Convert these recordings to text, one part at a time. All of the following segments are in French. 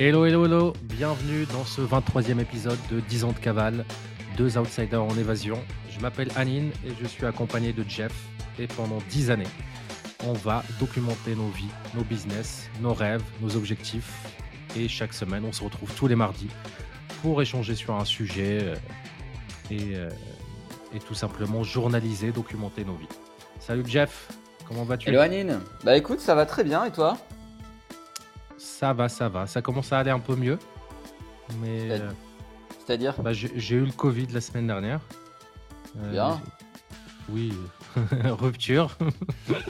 Hello, hello, hello, bienvenue dans ce 23e épisode de 10 ans de cavale, deux outsiders en évasion. Je m'appelle Anine et je suis accompagné de Jeff. Et pendant 10 années, on va documenter nos vies, nos business, nos rêves, nos objectifs. Et chaque semaine, on se retrouve tous les mardis pour échanger sur un sujet euh, et, euh, et tout simplement journaliser, documenter nos vies. Salut Jeff, comment vas-tu? Hello Anine Bah écoute, ça va très bien et toi? Ça va, ça va. Ça commence à aller un peu mieux. Mais euh, C'est-à-dire bah, j'ai eu le Covid la semaine dernière. Euh, Bien. Oui, rupture.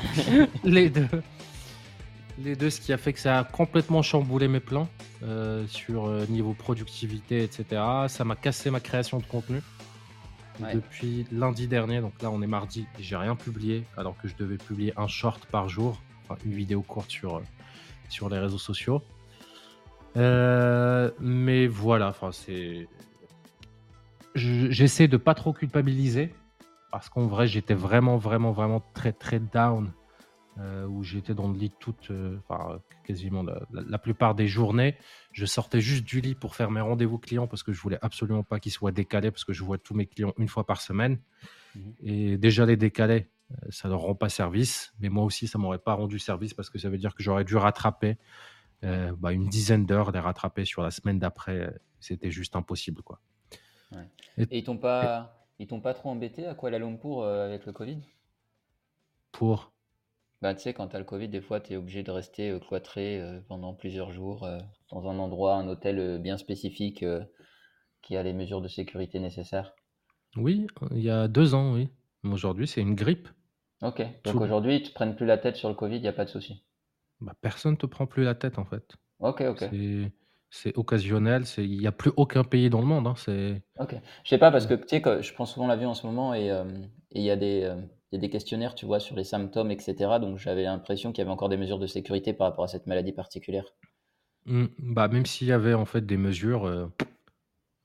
les deux. Les deux, ce qui a fait que ça a complètement chamboulé mes plans euh, sur euh, niveau productivité, etc. Ça m'a cassé ma création de contenu. Ouais. Depuis lundi dernier, donc là on est mardi, j'ai rien publié alors que je devais publier un short par jour, enfin une vidéo courte sur, euh, sur les réseaux sociaux. Euh, mais voilà, enfin c'est. Je- J'essaie de pas trop culpabiliser parce qu'en vrai j'étais vraiment vraiment vraiment très très down euh, où j'étais dans le lit toute, euh, enfin quasiment la, la- la plupart des journées. Je sortais juste du lit pour faire mes rendez-vous clients parce que je voulais absolument pas qu'ils soient décalés parce que je vois tous mes clients une fois par semaine. Mhm. Et déjà les décaler, ça leur rend pas service. Mais moi aussi, ça m'aurait pas rendu service parce que ça veut dire que j'aurais dû rattraper euh, bah, une dizaine d'heures, les rattraper sur la semaine d'après. euh, C'était juste impossible, quoi. Et ils t'ont pas, ils t'ont pas trop embêté à Kuala Lumpur euh, avec le Covid? Pour? Bah tu sais, quand t'as le Covid, des fois t'es obligé de rester euh, cloîtré euh, pendant plusieurs jours euh, dans un endroit, un hôtel euh, bien spécifique euh, qui a les mesures de sécurité nécessaires. oui, il y a deux ans, oui. Aujourd'hui, c'est une grippe. Ok, donc Tout- aujourd'hui ils te prennent plus la tête sur le Covid, il n'y a pas de souci. Bah, personne te prend plus la tête, en fait. Ok, ok. C'est- C'est occasionnel. c'est- Il n'y a plus aucun pays dans le monde. hein, C'est Ok. Je sais pas parce que tu sais que je prends souvent l'avion en ce moment et euh, et il y a des euh, il y a des questionnaires, tu vois, sur les symptômes, etc. Donc j'avais l'impression qu'il y avait encore des mesures de sécurité par rapport à cette maladie particulière. Mm, Bah, même s'il y avait en fait des mesures, euh,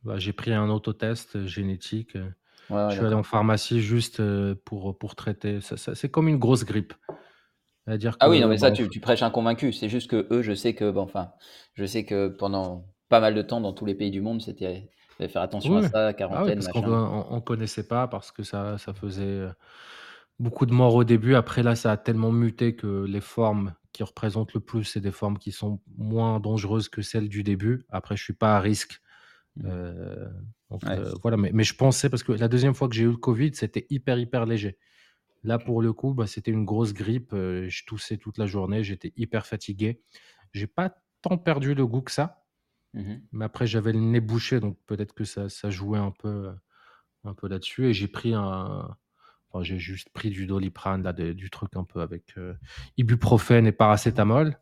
bah, j'ai pris un autotest génétique. euh, Ouais, je suis allé en pharmacie juste euh, pour, pour traiter. Ça, ça- c'est comme une grosse grippe. C'est-à-dire Ah oui, non, mais ça, tu, prêches un convaincu. C'est juste que eux, je sais que, bon, enfin, je sais que pendant pas mal de temps dans tous les pays du monde, c'était faire attention à ça, Ah oui, quarantaine, parce machin. on, on connaissait pas, parce que ça, ça faisait euh, beaucoup de morts au début. Après, là, ça a tellement muté que les formes qui représentent le plus, c'est des formes qui sont moins dangereuses que celles du début. Après, je suis pas à risque. Mhm. Euh, donc Ouais. euh, voilà, mais, mais je pensais, parce que la deuxième fois que j'ai eu le Covid, c'était hyper, hyper léger. Là, pour le coup, bah, c'était une grosse grippe. euh, je toussais toute la journée, j'étais hyper fatigué. J'ai pas tant perdu le goût que ça. Mhm. Mais après, j'avais le nez bouché, donc peut-être que ça, ça jouait un peu, un peu là-dessus. Et j'ai pris un. Enfin, j'ai juste pris du doliprane, là, de- du truc un peu avec ibuprofène et paracétamol.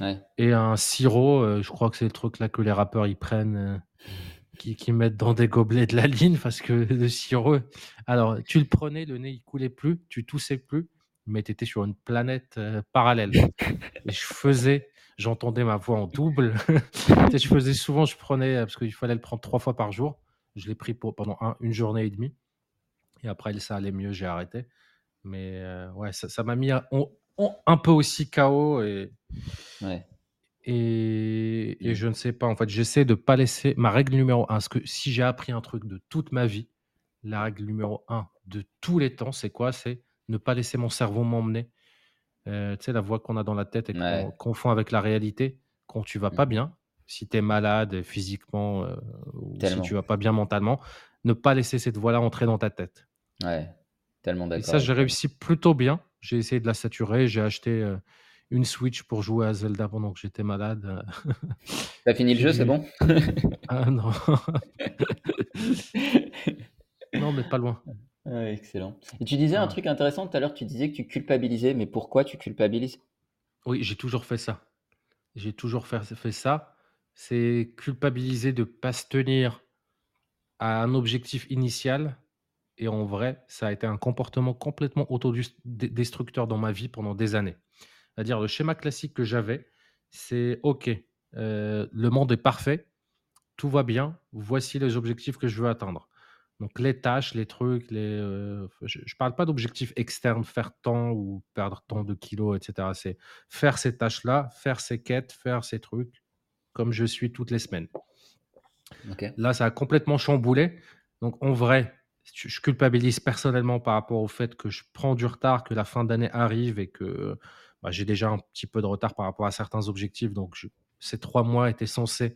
Ouais. Et un sirop, je crois que c'est le truc là que les rappeurs ils prennent, qui, qui mettent dans des gobelets de la ligne, parce que le sirop. Alors, tu le prenais, le nez il coulait plus, tu toussais plus, mais tu étais sur une planète euh, parallèle. Et je faisais, j'entendais ma voix en double. Sais, je faisais souvent, je prenais, euh, parce qu'il fallait le prendre trois fois par jour. Je l'ai pris pour, pendant un- une journée et demie. Et après, ça allait mieux, j'ai arrêté. Mais euh, ouais, ça m'a mis un, on- on- un peu aussi KO. Et, Ouais. Et, et Mm. je ne sais pas, en fait, j'essaie de pas laisser ma règle numéro un. Parce que si j'ai appris un truc de toute ma vie, la règle numéro un de tous les temps, c'est quoi? C'est ne pas laisser mon cerveau m'emmener. Euh, tu sais, la voix qu'on a dans la tête et qu'on Ouais. confond avec la réalité. Quand tu vas pas Mm. bien, si tu es malade physiquement euh, ou si tu vas pas bien mentalement, ne pas laisser cette voix-là entrer dans ta tête. Ouais. Tellement Et d'accord ça, j'ai réussi plutôt bien. J'ai essayé de la saturer. J'ai acheté euh, une Switch pour jouer à Zelda pendant que j'étais malade. T'as fini le jeu, c'est bon? Ah non. non, mais pas loin. Excellent. Et tu disais un truc intéressant tout à l'heure, tu disais que tu culpabilisais, mais pourquoi tu culpabilises? Oui, j'ai toujours fait ça. J'ai toujours fait, fait ça. C'est culpabiliser de ne pas se tenir à un objectif initial. Et en vrai, ça a été un comportement complètement autodestructeur dans ma vie pendant des années. C'est-à-dire, le schéma classique que j'avais, c'est OK, euh, le monde est parfait, tout va bien, voici les objectifs que je veux atteindre. Donc, les tâches, les trucs, les, euh, je ne parle pas d'objectifs externes, faire tant ou perdre tant de kilos, etc. C'est faire ces tâches-là, faire ces quêtes, faire ces trucs, comme je suis toutes les semaines. Là, ça a complètement chamboulé. Donc, en vrai, je culpabilise personnellement par rapport au fait que je prends du retard, que la fin d'année arrive et que bah, j'ai déjà un petit peu de retard par rapport à certains objectifs. Donc, ces trois mois étaient censés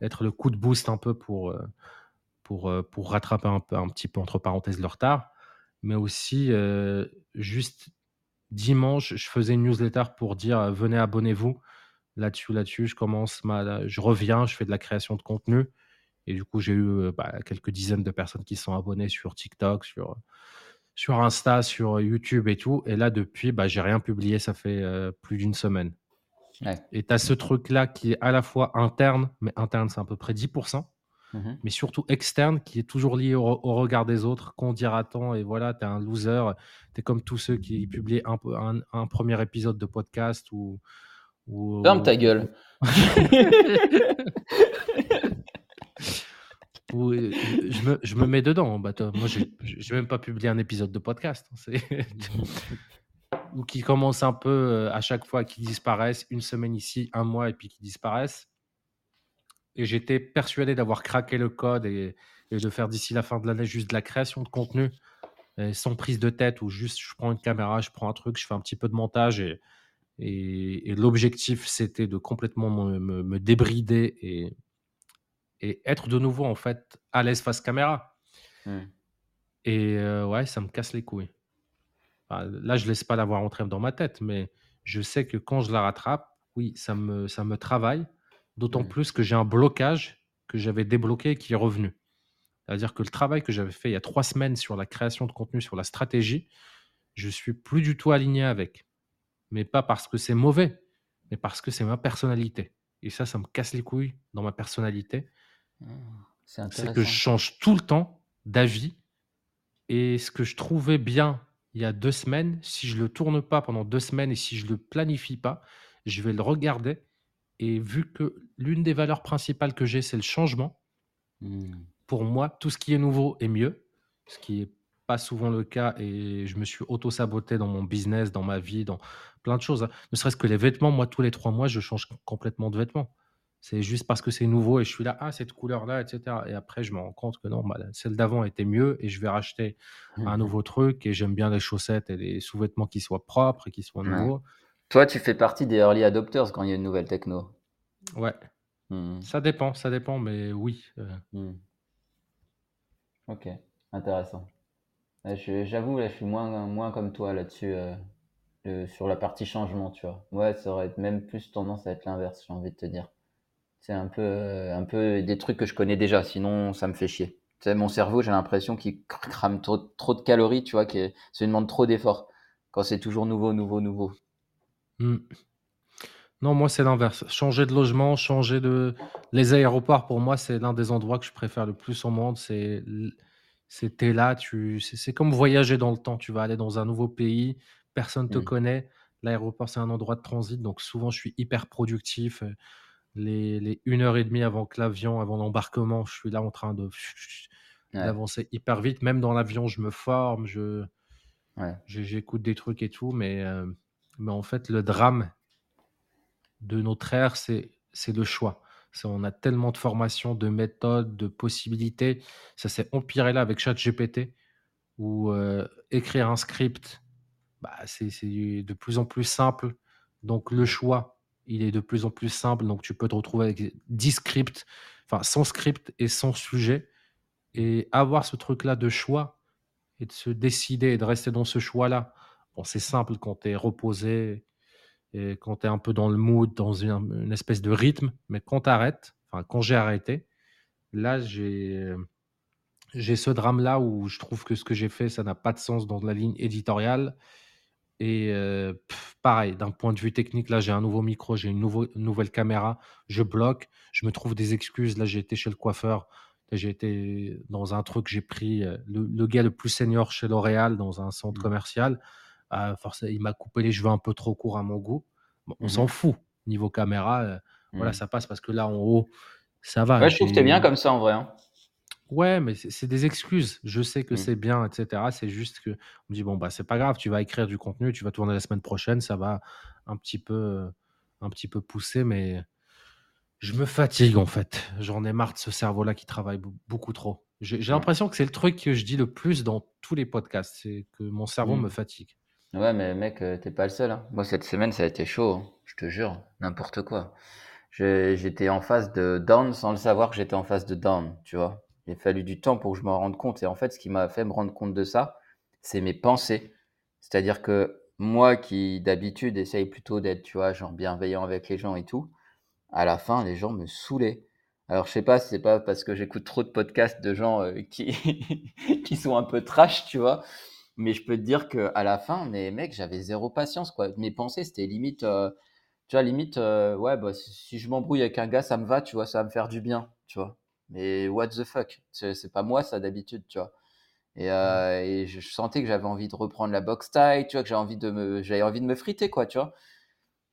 être le coup de boost un peu pour, euh, pour, euh, pour rattraper un, peu, un petit peu, entre parenthèses, le retard. Mais aussi, euh, juste dimanche, je faisais une newsletter pour dire venez, abonnez-vous. Là-dessus, là-dessus, je commence ma, je reviens, je fais de la création de contenu. Et du coup, j'ai eu bah, quelques dizaines de personnes qui sont abonnées sur TikTok, sur, sur Insta, sur YouTube et tout. Et là, depuis, bah, j'ai rien publié, ça fait euh, plus d'une semaine. Ouais. Et tu as ce truc-là qui est à la fois interne, mais interne, c'est à peu près 10%, Mhm. mais surtout externe, qui est toujours lié au, au regard des autres. Qu'on dira-t-on Et voilà, tu es un loser. Tu es comme tous ceux qui publient un, un, un premier épisode de podcast ou. ou Ferme ta gueule. ou- euh, je, me, je me mets dedans. Bah, toi, moi, j'ai j'ai même pas publié un épisode de podcast. hein, ou qui commencent un peu euh, à chaque fois, qui disparaissent, une semaine ici, un mois, et puis qui disparaissent. Et j'étais persuadé d'avoir craqué le code et, et de faire d'ici la fin de l'année juste de la création de contenu, et sans prise de tête, ou juste je prends une caméra, je prends un truc, je fais un petit peu de montage. Et, et, et l'objectif, c'était de complètement me, me- me débrider et, et être de nouveau, en fait, à l'aise face caméra. Et euh, ouais, ça me casse les couilles. Enfin, là, je laisse pas l'avoir entrée dans ma tête, mais je sais que quand je la rattrape, oui, ça me, ça me travaille. D'autant plus que j'ai un blocage que j'avais débloqué et qui est revenu. C'est-à-dire que le travail que j'avais fait il y a trois semaines sur la création de contenu, sur la stratégie, je suis plus du tout aligné avec. Mais pas parce que c'est mauvais, mais parce que c'est ma personnalité. Et ça, ça me casse les couilles dans ma personnalité. C'est que je change tout le temps d'avis. Et ce que je trouvais bien il y a deux semaines, si je le tourne pas pendant deux semaines et si je le planifie pas, je vais le regarder. Et vu que l'une des valeurs principales que j'ai, c'est le changement, Hmm. pour moi, tout ce qui est nouveau est mieux, ce qui n'est pas souvent le cas. Et je me suis auto-saboté dans mon business, dans ma vie, dans plein de choses. Ne serait-ce que les vêtements, moi, tous les trois mois, je change complètement de vêtements. C'est juste parce que c'est nouveau et je suis là, ah, cette couleur-là, etc. Et après, je me rends compte que non, bah, celle d'avant était mieux et je vais racheter un nouveau truc. Et j'aime bien les chaussettes et les sous-vêtements qui soient propres et qui soient Ouais. nouveaux. Toi, tu fais partie des early adopters quand il y a une nouvelle techno. Ouais, Hmm. ça dépend, ça dépend, mais oui. euh, Hmm. Ok, intéressant. J'avoue, là, je suis moins, moins comme toi là-dessus, euh, sur la partie changement, tu vois. Ouais, ça aurait même plus tendance à être l'inverse, j'ai envie de te dire. C'est un peu, euh, un peu des trucs que je connais déjà, sinon ça me fait chier. Tu sais, mon cerveau, j'ai l'impression qu'il cr- crame trop, trop de calories, tu vois, que ça lui demande trop d'efforts. Quand c'est toujours nouveau, nouveau, nouveau. Hmm. Non, moi, c'est l'inverse. Changer de logement, changer de. Les aéroports, pour moi, c'est l'un des endroits que je préfère le plus au monde. C'est t'es là, tu... c'est comme voyager dans le temps. Tu vas aller dans un nouveau pays, personne te Hmm. connaît. L'aéroport, c'est un endroit de transit, donc souvent, je suis hyper productif. Les, les une heure et demie avant que l'avion, avant l'embarquement, je suis là en train de Ouais, d'avancer hyper vite. Même dans l'avion, je me forme, je ouais. j'écoute des trucs et tout, mais, euh, mais en fait, le drame de notre ère, c'est c'est le choix. On a tellement de formations, de méthodes, de possibilités. Ça s'est empiré là avec ChatGPT, où euh, écrire un script, bah, c'est de plus en plus simple. Donc le choix, il est de plus en plus simple. Donc tu peux te retrouver avec 10 scripts, enfin sans script et sans sujet. Et avoir ce truc-là de choix et de se décider et de rester dans ce choix-là, bon, c'est simple quand tu es reposé et quand tu es un peu dans le mood, dans une, une espèce de rythme. Mais quand tu arrêtes, enfin quand j'ai arrêté, là j'ai j'ai ce drame-là où je trouve que ce que j'ai fait, ça n'a pas de sens dans la ligne éditoriale. Et euh, pff, pareil, d'un point de vue technique, là j'ai un nouveau micro, j'ai une, nouveau- une nouvelle caméra, je bloque, je me trouve des excuses. Là j'ai été chez le coiffeur, j'ai été dans un truc, j'ai pris euh, le, le gars le plus senior chez L'Oréal dans un centre Mm. commercial. Ah, forcément, il m'a coupé les cheveux un peu trop courts à mon goût. Bon, on s'en Mhm. fout. Niveau caméra, euh, voilà, Hmm. ça passe parce que là en haut, ça va. Ouais, je trouve que t'es bien comme ça en vrai. hein. Ouais, mais c'est c'est des excuses. Je sais que Mm. c'est bien, etc. C'est juste que on me dit bon bah c'est pas grave, tu vas écrire du contenu, tu vas tourner la semaine prochaine, ça va un petit peu, un petit peu pousser, mais Je me fatigue en fait. J'en ai marre de ce cerveau-là qui travaille beaucoup trop. J'ai j'ai Ouais. l'impression que c'est le truc que je dis le plus dans tous les podcasts, c'est que mon cerveau Mmh. me fatigue. Ouais, mais mec, heu, tu pas le seul, hein. Moi, cette semaine, ça a été chaud, hein, je te jure, n'importe quoi. Je j'étais en phase de down sans le savoir que j'étais en phase de down, tu vois? Il a fallu du temps pour que je m'en rende compte et en fait, ce qui m'a fait me rendre compte de ça, c'est mes pensées. C'est-à-dire que moi qui d'habitude essaye plutôt d'être, tu vois, genre bienveillant avec les gens et tout, à la fin, les gens me saoulaient. Alors je sais pas c'est pas parce que j'écoute trop de podcasts de gens, heu, qui qui sont un peu trash, tu vois? Mais je peux te dire qu'à la fin, mais mec, j'avais zéro patience, quoi. Mes pensées, c'était limite, heu, tu vois, limite, heu, ouais, bah, si je m'embrouille avec un gars, ça me va, tu vois? Ça va me faire du bien, tu vois? Mais what the fuck? C'est pas moi ça d'habitude, tu vois? Et heu et je je sentais que j'avais envie de reprendre la boxe thaï, tu vois? Que j'avais envie de me j'avais envie de me friter, quoi, tu vois?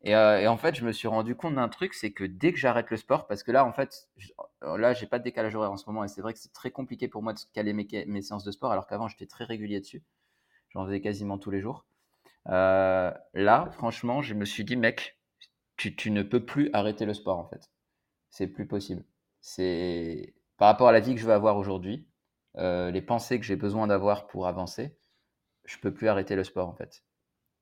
Et heu et en fait, je me suis rendu compte d'un truc, c'est que dès que j'arrête le sport parce que là, en fait, j là, j'ai pas de décalage horaire en ce moment et c'est vrai que c'est très compliqué pour moi de caler mes mes séances de sport alors qu'avant, j'étais très régulier dessus. J'en faisais quasiment tous les jours. Là, franchement, je me suis dit: «Mec, tu tu ne peux plus arrêter le sport, en fait. C'est plus possible». C'est par rapport à la vie que je veux avoir aujourd'hui, heu, les pensées que j'ai besoin d'avoir pour avancer, je peux plus arrêter le sport, en fait.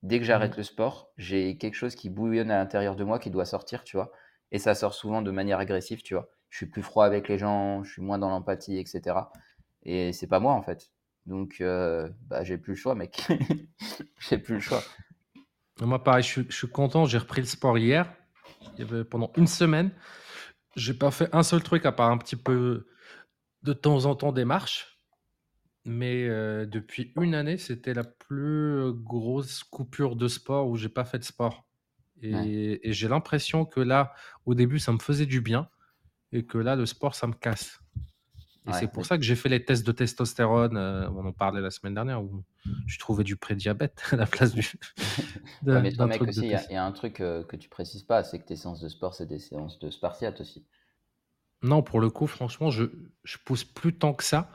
Dès que Mmh. j'arrête le sport, j'ai quelque chose qui bouillonne à l'intérieur de moi qui doit sortir, tu vois? Et ça sort souvent de manière agressive, tu vois? Je suis plus froid avec les gens, je suis moins dans l'empathie et cetera et c'est pas moi, en fait. Donc heu, bah, j'ai plus le choix, mec. J'ai plus le choix. Moi pareil, je suis je suis content, j'ai repris le sport hier. Pendant une semaine, j'ai pas fait un seul truc à part un petit peu de temps en temps des marches, mais heu, depuis une année, c'était la plus grosse coupure de sport où j'ai pas fait de sport. Ouais, et j'ai l'impression que là, au début, ça me faisait du bien et que là, le sport, ça me casse et c'est pour ça que j'ai fait les tests de testostérone, heu, on en parlait la semaine dernière où je trouvais du prédiabète à la place du ouais, mais toi, mec, aussi, il y a y un truc, heu, que tu précises pas, c'est que tes séances de sport, c'est des séances de spartiates aussi. Non, pour le coup, franchement, je je pousse plus tant que ça,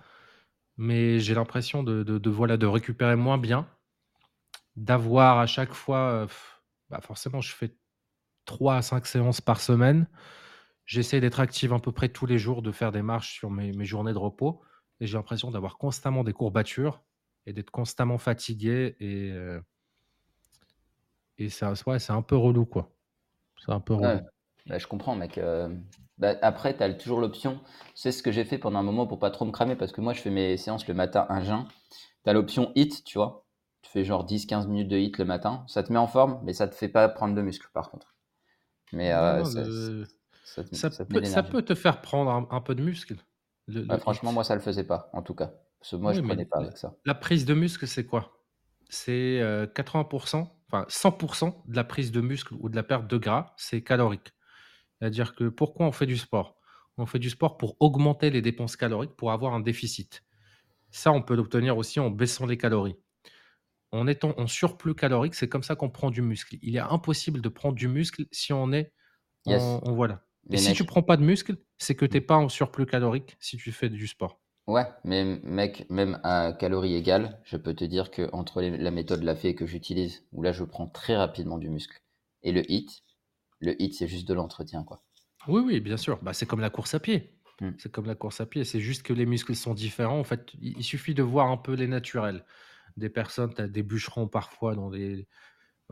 mais j'ai l'impression de de de voilà, de récupérer moins bien, d'avoir à chaque fois, heu, bah, forcément, je fais 3 à 5 séances par semaine. J'essaie d'être active à peu près tous les jours, de faire des marches sur mes mes journées de repos et j'ai l'impression d'avoir constamment des courbatures et d'être constamment fatigué et heu et ça ouais, c'est un peu relou, quoi. C'est un peu Ouais, relou. bah, je comprends mec, hem, bah, après tu as toujours l'option c'est ce que j'ai fait pendant un moment pour pas trop me cramer parce que moi je fais mes séances le matin à jeun. Tu as l'option HIIT, tu vois? Tu fais genre 10-15 minutes de HIIT le matin. Ça te met en forme, mais ça te fait pas prendre de muscle par contre. Mais Non, heu, non, ça le ça te ça ça te met peut ça te faire prendre un un peu de muscle, le Bah, le franchement, moi ça le faisait pas, en tout cas. Parce que moi je mais prenais pas avec ça. la prise de muscle, c'est quoi? C'est, heu, 80% enfin 100% de la prise de muscle ou de la perte de gras, c'est calorique. C'est-à-dire que pourquoi on fait du sport? On fait du sport pour augmenter les dépenses caloriques, pour avoir un déficit. Ça, on peut l'obtenir aussi en baissant les calories. En étant en surplus calorique, c'est comme ça qu'on prend du muscle. Il est impossible de prendre du muscle si on est Yes, en en voilà et mais si tu mec prends pas de muscle, c'est que tu mmh, es pas en surplus calorique si tu fais du sport. ouais, mais mec, même à calories égales, je peux te dire qu'entre les la méthode Lafay que j'utilise, où là je prends très rapidement du muscle et le HIIT, le HIIT c'est juste de l'entretien, quoi. Oui, oui, bien sûr. Bah, c'est comme la course à pied. Mmh. C'est comme la course à pied. C'est juste que les muscles sont différents. En fait, il il suffit de voir un peu les naturels. Des personnes, tu as des bûcherons parfois dans les,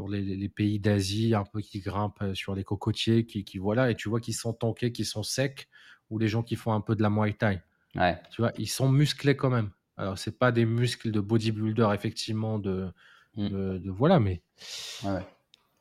les, les pays d'Asie, un peu qui grimpent sur les cocotiers, qui, qui voilà, et tu vois qu'ils sont tankés, qu'ils sont secs, ou les gens qui font un peu de la Muay Thai. Ouais. Tu vois, ils sont musclés quand même. Alors, c'est pas des muscles de bodybuilder, effectivement, de, Mmh. de, de- voilà, mais, Ouais,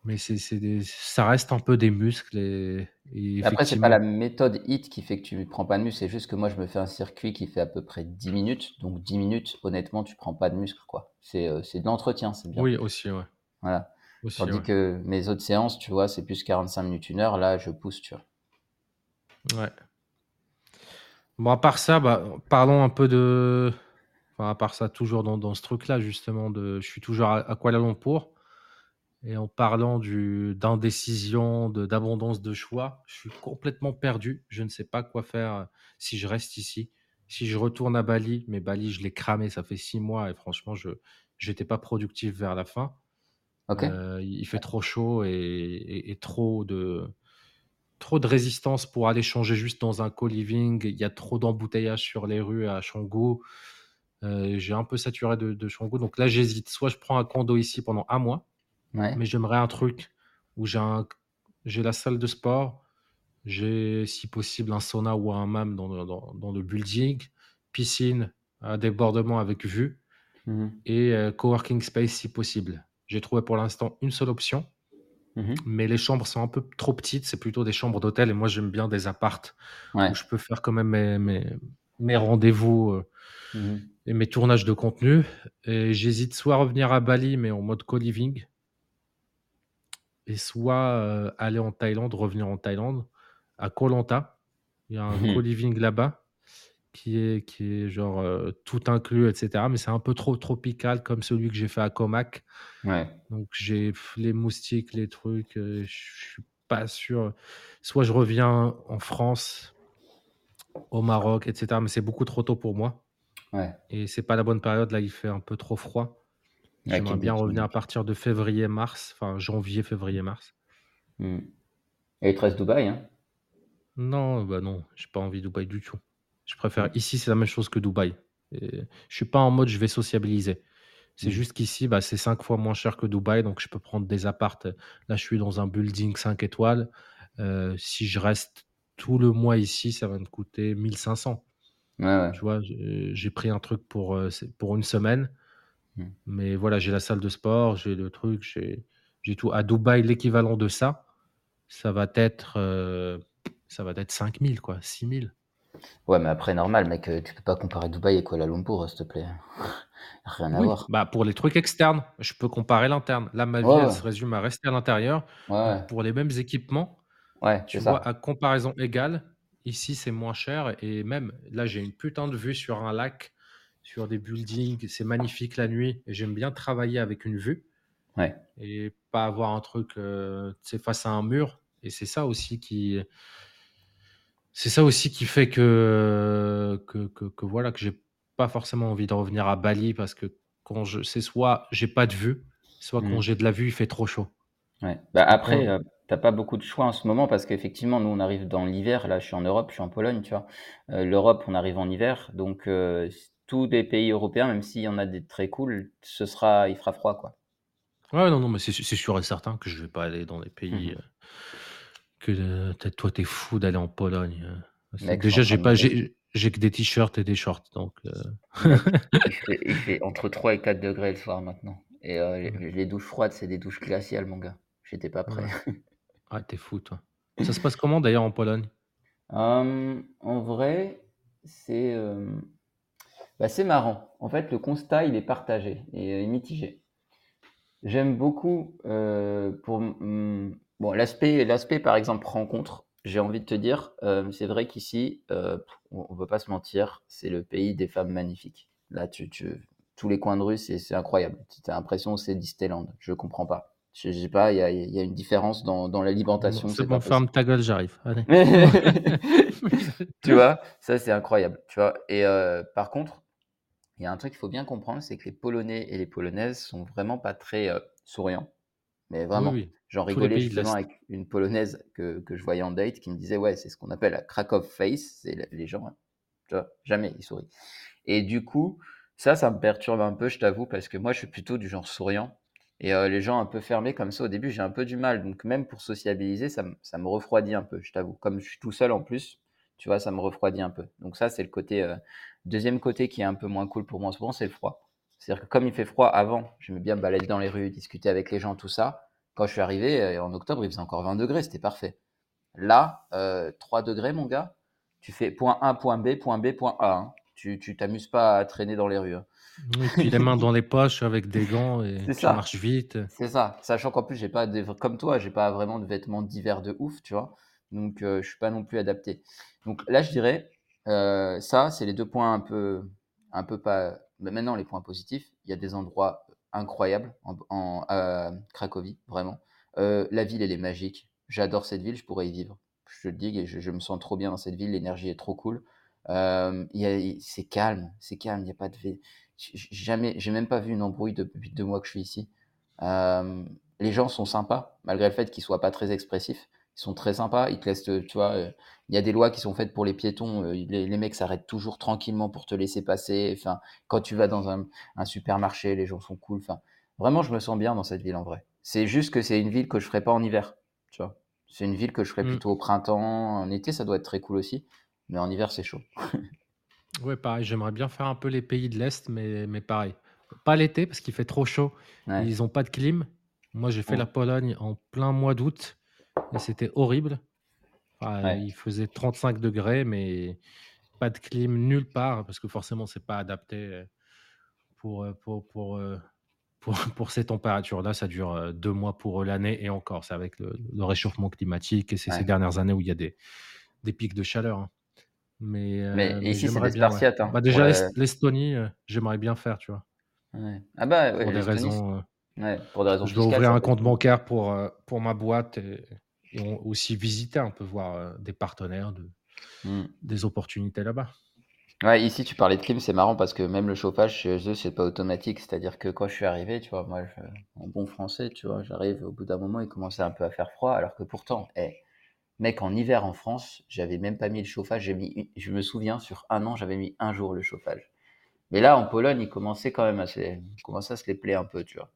mais c'est, des- ça reste un peu des muscles et, et Après, c'est pas la méthode HIIT qui fait que tu prends pas de muscle, c'est juste que moi, je me fais un circuit qui fait à peu près 10 minutes. Donc 10 minutes, honnêtement, tu prends pas de muscle, quoi. C'est c'est de l'entretien, c'est bien. oui, aussi, ouais. Voilà. Aussi, Tandis ouais. que mes autres séances, tu vois, c'est plus 45 minutes, une heure. Là, je pousse, tu vois. Ouais. Bon, à part ça, bah, parlons un peu de enfin, à part ça, toujours dans dans ce truc-là, justement, de je suis toujours à à Kuala Lumpur et en parlant d'indécision, de d'abondance de choix, je suis complètement perdu. Je ne sais pas quoi faire, heu, si je reste ici. Si je retourne à Bali, mais Bali, je l'ai cramé, ça fait 6 mois et franchement, je j'étais pas productif vers la fin. Ok? Heu, il fait trop chaud et et et trop de trop de résistance pour aller changer juste dans un co-living. Il y a trop d'embouteillages sur les rues à Canggu. Euh, j'ai un peu saturé de, de Canggu. Donc là, j'hésite. Soit je prends un condo ici pendant un mois, Ouais. mais j'aimerais un truc où j'ai un, j'ai la salle de sport, j'ai si possible un sauna ou un hammam dans, le- dans, dans le building, piscine à débordement avec vue Mhm. et euh, coworking space si possible. J'ai trouvé pour l'instant une seule option, Mhm. mais les chambres sont un peu trop petites. C'est plutôt des chambres d'hôtel et moi j'aime bien des appartes Ouais. où je peux faire quand même mes, mes, mes rendez-vous euh, Mhm. et mes tournages de contenu. Et j'hésite soit à revenir à Bali mais en mode co-living et soit euh, aller en Thaïlande, revenir en Thaïlande, à Koh Lanta. Il y a un Mhm. co-living là-bas qui est, qui est genre euh, tout inclus, etc. Mais c'est un peu trop tropical comme celui que j'ai fait à Comac. Ouais. Donc j'ai pff, les moustiques, les trucs, euh, je suis pas sûr. Soit je reviens en France, au Maroc, etc. Mais c'est beaucoup trop tôt pour moi. Ouais. Et c'est pas la bonne période. Là, il fait un peu trop froid. Ouais, J'aimerais bien revenir à partir de février-mars, enfin janvier, février-mars. Mhm. Et il te reste Dubaï, hein? Non, bah non, j'ai pas envie de Dubaï du tout. Je préfère ici, c'est la même chose que Dubaï. Et je suis pas en mode je vais sociabiliser. C'est Mhm. juste qu'ici, bah, c'est cinq fois moins cher que Dubaï, donc je peux prendre des appartes. Là, je suis dans un building 5 étoiles. Euh, si je reste tout le mois ici, ça va me coûter 1500. Ouais, ouais. Tu vois, j'ai pris un truc pour, euh, pour une semaine. Mhm. Mais voilà, j'ai la salle de sport, j'ai le truc, j'ai j'ai tout. À Dubaï, l'équivalent de ça, ça va être, euh, ça va être 5000, quoi, 6000. Ouais, mais après, normal, mec, euh, tu peux pas comparer Dubaï et Kuala Lumpur, s'il te plaît. Rien à Oui, voir. bah pour les trucs externes, je peux comparer l'interne. Là, ma vie, Ouais, elle ouais. se résume à rester à l'intérieur. Ouais, Donc, ouais. pour les mêmes équipements, Ouais, tu c'est vois, ça. à comparaison égale, ici, c'est moins cher. Et même, là, j'ai une putain de vue sur un lac, sur des buildings. C'est magnifique la nuit. Et j'aime bien travailler avec une vue Ouais. et pas avoir un truc, euh, tu sais, face à un mur. Et c'est ça aussi qui, c'est ça aussi qui fait que, que, que, que voilà, que j'ai pas forcément envie de revenir à Bali parce que quand je, c'est soit j'ai pas de vue, soit quand Mhm. j'ai de la vue, il fait trop chaud. Ouais. Bah après, euh, t'as pas beaucoup de choix en ce moment parce qu'effectivement, nous, on arrive dans l'hiver. Là, je suis en Europe, je suis en Pologne, tu vois. Euh, L'Europe, on arrive en hiver. Donc, euh, tous les pays européens, même s'il y en a des très cool, ce sera, il fera froid, quoi. ouais, non, non, mais c'est sûr et certain que je vais pas aller dans des pays Mhm. Que peut-être toi t'es fou d'aller en Pologne. Mec, suis Déjà, j'ai pas, j'ai que des t-shirts et des shorts, donc. euh, il fait, il fait entre 3 et 4 degrés le soir maintenant. Et euh, les, douches froides, c'est des douches glaciales, mon gars. J'étais pas prêt. ouais. Ah, t'es fou, toi. Ça se passe comment d'ailleurs en Pologne? En vrai, c'est bah, c'est marrant. En fait, le constat, il est partagé et euh, mitigé. J'aime beaucoup pour bon l'aspect l'aspect par exemple rencontre. J'ai envie de te dire, euh, c'est vrai qu'ici, euh, on, on peut pas se mentir, c'est le pays des femmes magnifiques. Là, tu, tu tous les coins de rue, c'est c'est incroyable. Tu as l'impression que c'est Disneyland. Je comprends pas. Je sais pas, il y a, il y a une différence dans, dans l'alimentation, C'est c'est bon, ferme ta gueule, j'arrive. Allez. tu vois, ça c'est incroyable. Tu vois. Et euh, par contre, il y a un truc qu'il faut bien comprendre, c'est que les Polonais et les Polonaises sont vraiment pas très euh, souriants. Mais vraiment, oui. j'en rigolais justement avec une Polonaise que, que je voyais en date qui me disait ouais, c'est ce qu'on appelle la Krakow face, c'est le- les gens, hein, tu vois, jamais ils sourient. Et du coup, ça, ça me perturbe un peu, je t'avoue, parce que moi, je suis plutôt du genre souriant. Et euh, les gens un peu fermés comme ça, au début, j'ai un peu du mal. Donc même pour sociabiliser, ça, me- ça me refroidit un peu, je t'avoue. Comme je suis tout seul en plus, tu vois, ça me refroidit un peu. Donc ça, c'est le côté... euh, Deuxième côté qui est un peu moins cool pour moi en ce moment, c'est le froid. C'est-à-dire que comme il fait froid avant, j'aimais bien me balader dans les rues, discuter avec les gens, tout ça. Quand je suis arrivé, euh, en octobre, il faisait encore 20 degrés, c'était parfait. Là, euh, 3 degrés, mon gars, tu fais point A, point B, point B, point A. hein. Tu tu t'amuses pas à traîner dans les rues. hein. Et puis les mains dans les poches avec des gants et tu ça. marches vite. C'est ça. Sachant qu'en plus, j'ai pas des... comme toi, j'ai pas vraiment de vêtements d'hiver de ouf, tu vois. Donc, euh, je suis pas non plus adapté. Donc là, je dirais, euh, ça, c'est les deux points un peu, un peu pas. Mais maintenant, les points positifs, il y a des endroits incroyables en, à Cracovie, vraiment. Euh, la ville, elle est magique. J'adore cette ville, je pourrais y vivre. Je dis, et je, je me sens trop bien dans cette ville. L'énergie est trop cool. Euh, c'est calme, c'est calme. Il n'y a pas de. Jamais, j'ai même pas vu une embrouille depuis deux mois que je suis ici. Euh, les gens sont sympas, malgré le fait qu'ils soient pas très expressifs. Ils sont très sympas. Ils te laissent, tu vois, euh, il y a des lois qui sont faites pour les piétons. euh, les, les mecs s'arrêtent toujours tranquillement pour te laisser passer. Enfin, quand tu vas dans un, un supermarché, les gens sont cool. Enfin, vraiment, je me sens bien dans cette ville en vrai. C'est juste que c'est une ville que je ferais pas en hiver, tu vois. C'est une ville que je ferais Mm. plutôt au printemps. En été, ça doit être très cool aussi. Mais en hiver, c'est chaud. Ouais, pareil, j'aimerais bien faire un peu les pays de l'Est, mais, mais pareil. Pas l'été, parce qu'il fait trop chaud. Ouais. Ils n'ont pas de clim. Moi, j'ai fait Ouais. la Pologne en plein mois d'août, et c'était horrible. Enfin, Ouais. Il faisait 35 degrés, mais pas de clim nulle part, parce que forcément, c'est pas adapté euh, pour, euh, pour, pour, euh, pour, pour ces températures-là. Ça dure deux mois pour l'année, et encore, c'est avec le, le réchauffement climatique, et c'est ces dernières années où il y a des, des pics de chaleur. hein. Mais, euh, ici, c'est des ouais. Spartiates. Hein, Bah, pour déjà, l'Estonie, euh, j'aimerais bien faire, tu vois. Ah bah, Pour des raisons. euh, ouais, pour des raisons je dois ouvrir un compte bancaire pour, pour ma boîte et, et on- aussi visiter un peu, voir euh, des partenaires, de, Hmm. des opportunités là-bas. Ouais, ici, tu parlais de clim, c'est marrant parce que même le chauffage chez eux, c'est pas automatique. C'est-à-dire que quand je suis arrivé, tu vois, moi, je- en bon français, tu vois, j'arrive au bout d'un moment, il commençait un peu à faire froid, alors que pourtant, eh, mec, en hiver en France, j'avais même pas mis le chauffage. J'ai mis, je me souviens, sur un an, j'avais mis un jour le chauffage. Mais là, en Pologne, ils commençaient quand même à se, à se les plaire un peu, tu vois.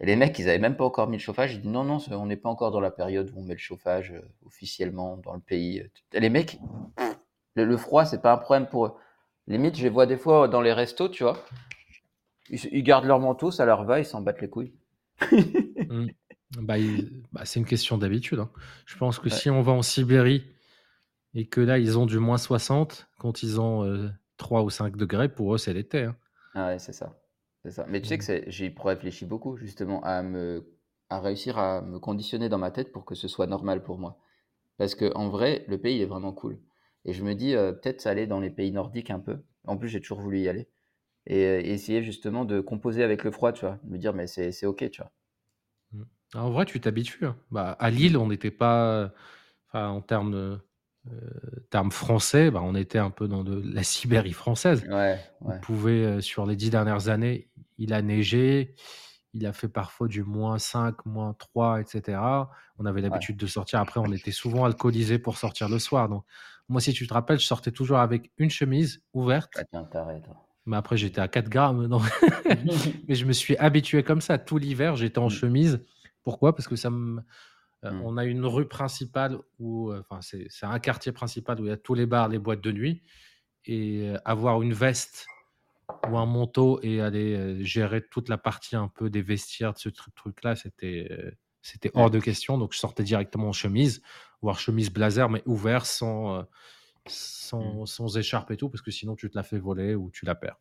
Et les mecs, ils avaient même pas encore mis le chauffage. Ils disent non, non, on n'est pas encore dans la période où on met le chauffage euh, officiellement dans le pays. Et les mecs, le, le froid, c'est pas un problème pour eux. Limite, je les vois des fois dans les restos, tu vois. Ils, ils gardent leur manteau, ça leur va, ils s'en battent les couilles. Mm. Bah, il- bah, c'est une question d'habitude. hein. Je pense que Ouais. si on va en Sibérie et que là, ils ont du moins 60, quand ils ont euh, 3 ou 5 degrés, pour eux, c'est l'été. hein. Ah ouais, c'est ça. C'est ça. Mais tu sais que Mm. c'est, j'ai réfléchi beaucoup, justement, à me, à réussir à me conditionner dans ma tête pour que ce soit normal pour moi. Parce que en vrai, le pays est vraiment cool. Et je me dis, euh, peut-être aller dans les pays nordiques un peu. En plus, j'ai toujours voulu y aller. Et, euh, essayer justement de composer avec le froid, tu vois. Me dire, mais c'est, c'est ok, tu vois. Mm. En vrai, tu t'habitues. hein. Bah, à Lille, on n'était pas. Enfin, en termes, de, euh, termes français, bah, on était un peu dans de la Sibérie française. Ouais, On pouvait, euh, sur les dix dernières années, il a neigé, il a fait parfois du moins 5, moins 3, etc. On avait l'habitude de sortir. Après, on était souvent alcoolisés pour sortir le soir. Donc, moi, si tu te rappelles, je sortais toujours avec une chemise ouverte. Taré, toi. Mais après, j'étais à 4 grammes. non. Mais je me suis habitué comme ça. Tout l'hiver, j'étais en Mm. chemise. Pourquoi? Parce que ça me... euh, Mm. on a une rue principale où, euh, enfin, c'est un quartier principal où il y a tous les bars, les boîtes de nuit. Et euh, avoir une veste ou un manteau et aller gérer toute la partie un peu des vestiaires de ce tru- truc-là, c'était c'était hors de question. Donc, je sortais directement en chemise, voire chemise blazer, mais ouvert, sans, sans, Mm. sans écharpe et tout, parce que sinon, tu te la fais voler ou tu la perds.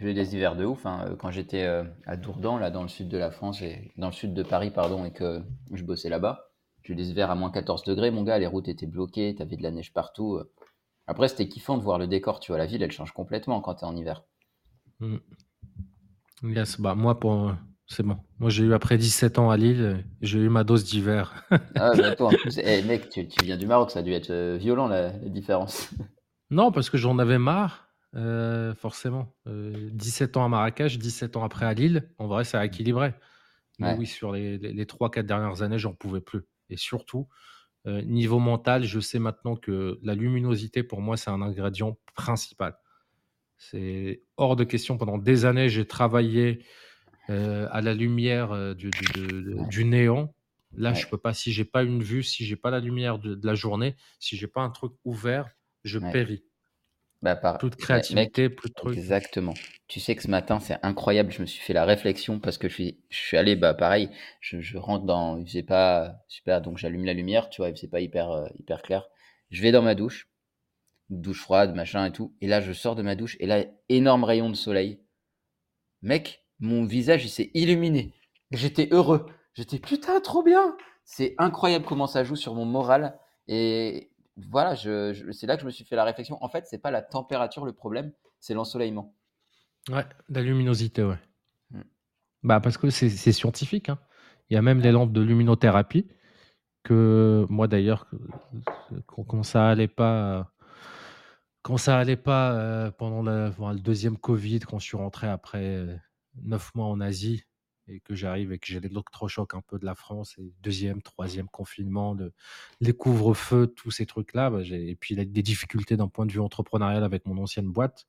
J'ai eu des hivers de ouf. hein. Euh, Quand j'étais euh, à Dourdan, là, dans le sud de la France, et dans le sud de Paris, pardon, et que je bossais là-bas, j'ai eu des hivers à moins 14 degrés, mon gars, les routes étaient bloquées, t'avais de la neige partout. euh. Après, c'était kiffant de voir le décor, tu vois, la ville, elle change complètement quand t'es en hiver. Mm. Yes, bah moi, pour... c'est bon. Moi, j'ai eu après 17 ans à Lille, j'ai eu ma dose d'hiver. Ah, bah, toi, en plus, eh, mec, tu, tu viens du Maroc, ça a dû être violent, la, la différence. non, parce que j'en avais marre, euh, forcément. Euh, 17 ans à Marrakech, 17 ans après à Lille, en vrai, ça a équilibré. Mais Ouais. oui, sur les, les, les 3-4 dernières années, j'en pouvais plus. Et surtout, euh, niveau mental, je sais maintenant que la luminosité, pour moi, c'est un ingrédient principal. C'est hors de question. Pendant des années, j'ai travaillé euh, à la lumière du, du- de- de- Ouais. du néant. Là, je Ouais. peux pas. Si j'ai pas une vue, si j'ai pas la lumière de, de la journée, si j'ai pas un truc ouvert, je péris. Bah, par... Plus de mec, créativité, plus de trucs. Exactement. Tu sais que ce matin, c'est incroyable. Je me suis fait la réflexion parce que je suis, je suis allé, bah pareil, je, je rentre dans, il faisait pas super, donc j'allume la lumière, tu vois, il faisait pas hyper, euh, hyper clair. Je vais dans ma douche, douche froide, machin et tout. Et là, je sors de ma douche et là, énorme rayon de soleil. Mec, mon visage, il s'est illuminé. J'étais heureux. J'étais putain, trop bien. C'est incroyable comment ça joue sur mon moral. Et voilà, je, je- c'est là que je me suis fait la réflexion. En fait, c'est pas la température le problème, c'est l'ensoleillement. Ouais, la luminosité, ouais. Mm. Bah parce que c'est scientifique. hein. Il y a même les Ouais. lampes de luminothérapie que moi d'ailleurs, quand, ça allait pas, quand ça allait pas euh, pendant la- enfin, le deuxième Covid, quand je suis rentré après euh, neuf mois en Asie et que j'arrive et que j'ai l'électrochoc un peu de la France et deuxième, troisième confinement, de, les couvre-feux, tous ces trucs-là, bah, et puis des difficultés d'un point de vue entrepreneurial avec mon ancienne boîte,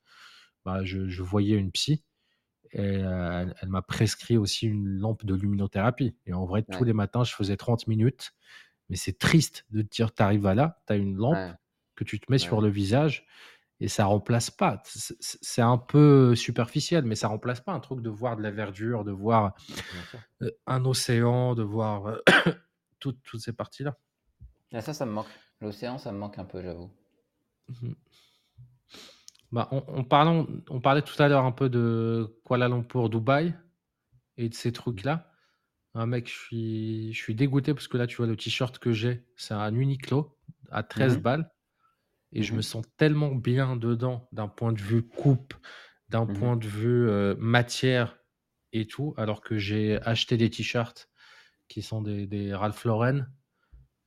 bah, je, voyais une psy et euh, elle, m'a prescrit aussi une lampe de luminothérapie. Et en vrai, tous les matins, je faisais 30 minutes. Mais c'est triste de te dire, tu arrives à là, tu as une lampe que tu te mets sur le visage et ça remplace pas. C'est un peu superficiel, mais ça remplace pas un truc de voir de la verdure, de voir euh, un océan, de voir euh, toutes, toutes ces parties-là. Ah, ça, ça me manque. L'océan, ça me manque un peu, j'avoue. Mmh bah, on, on, on parlait tout à l'heure un peu de Kuala Lumpur, Dubaï et de ces trucs-là. Un mec, je suis, je suis dégoûté parce que là, tu vois, le t-shirt que j'ai, c'est un Uniqlo à 13 mmh balles et je me mmh sens tellement bien dedans d'un point de vue coupe, d'un mmh point de vue euh, matière et tout, alors que j'ai acheté des t-shirts qui sont des, des Ralph Lauren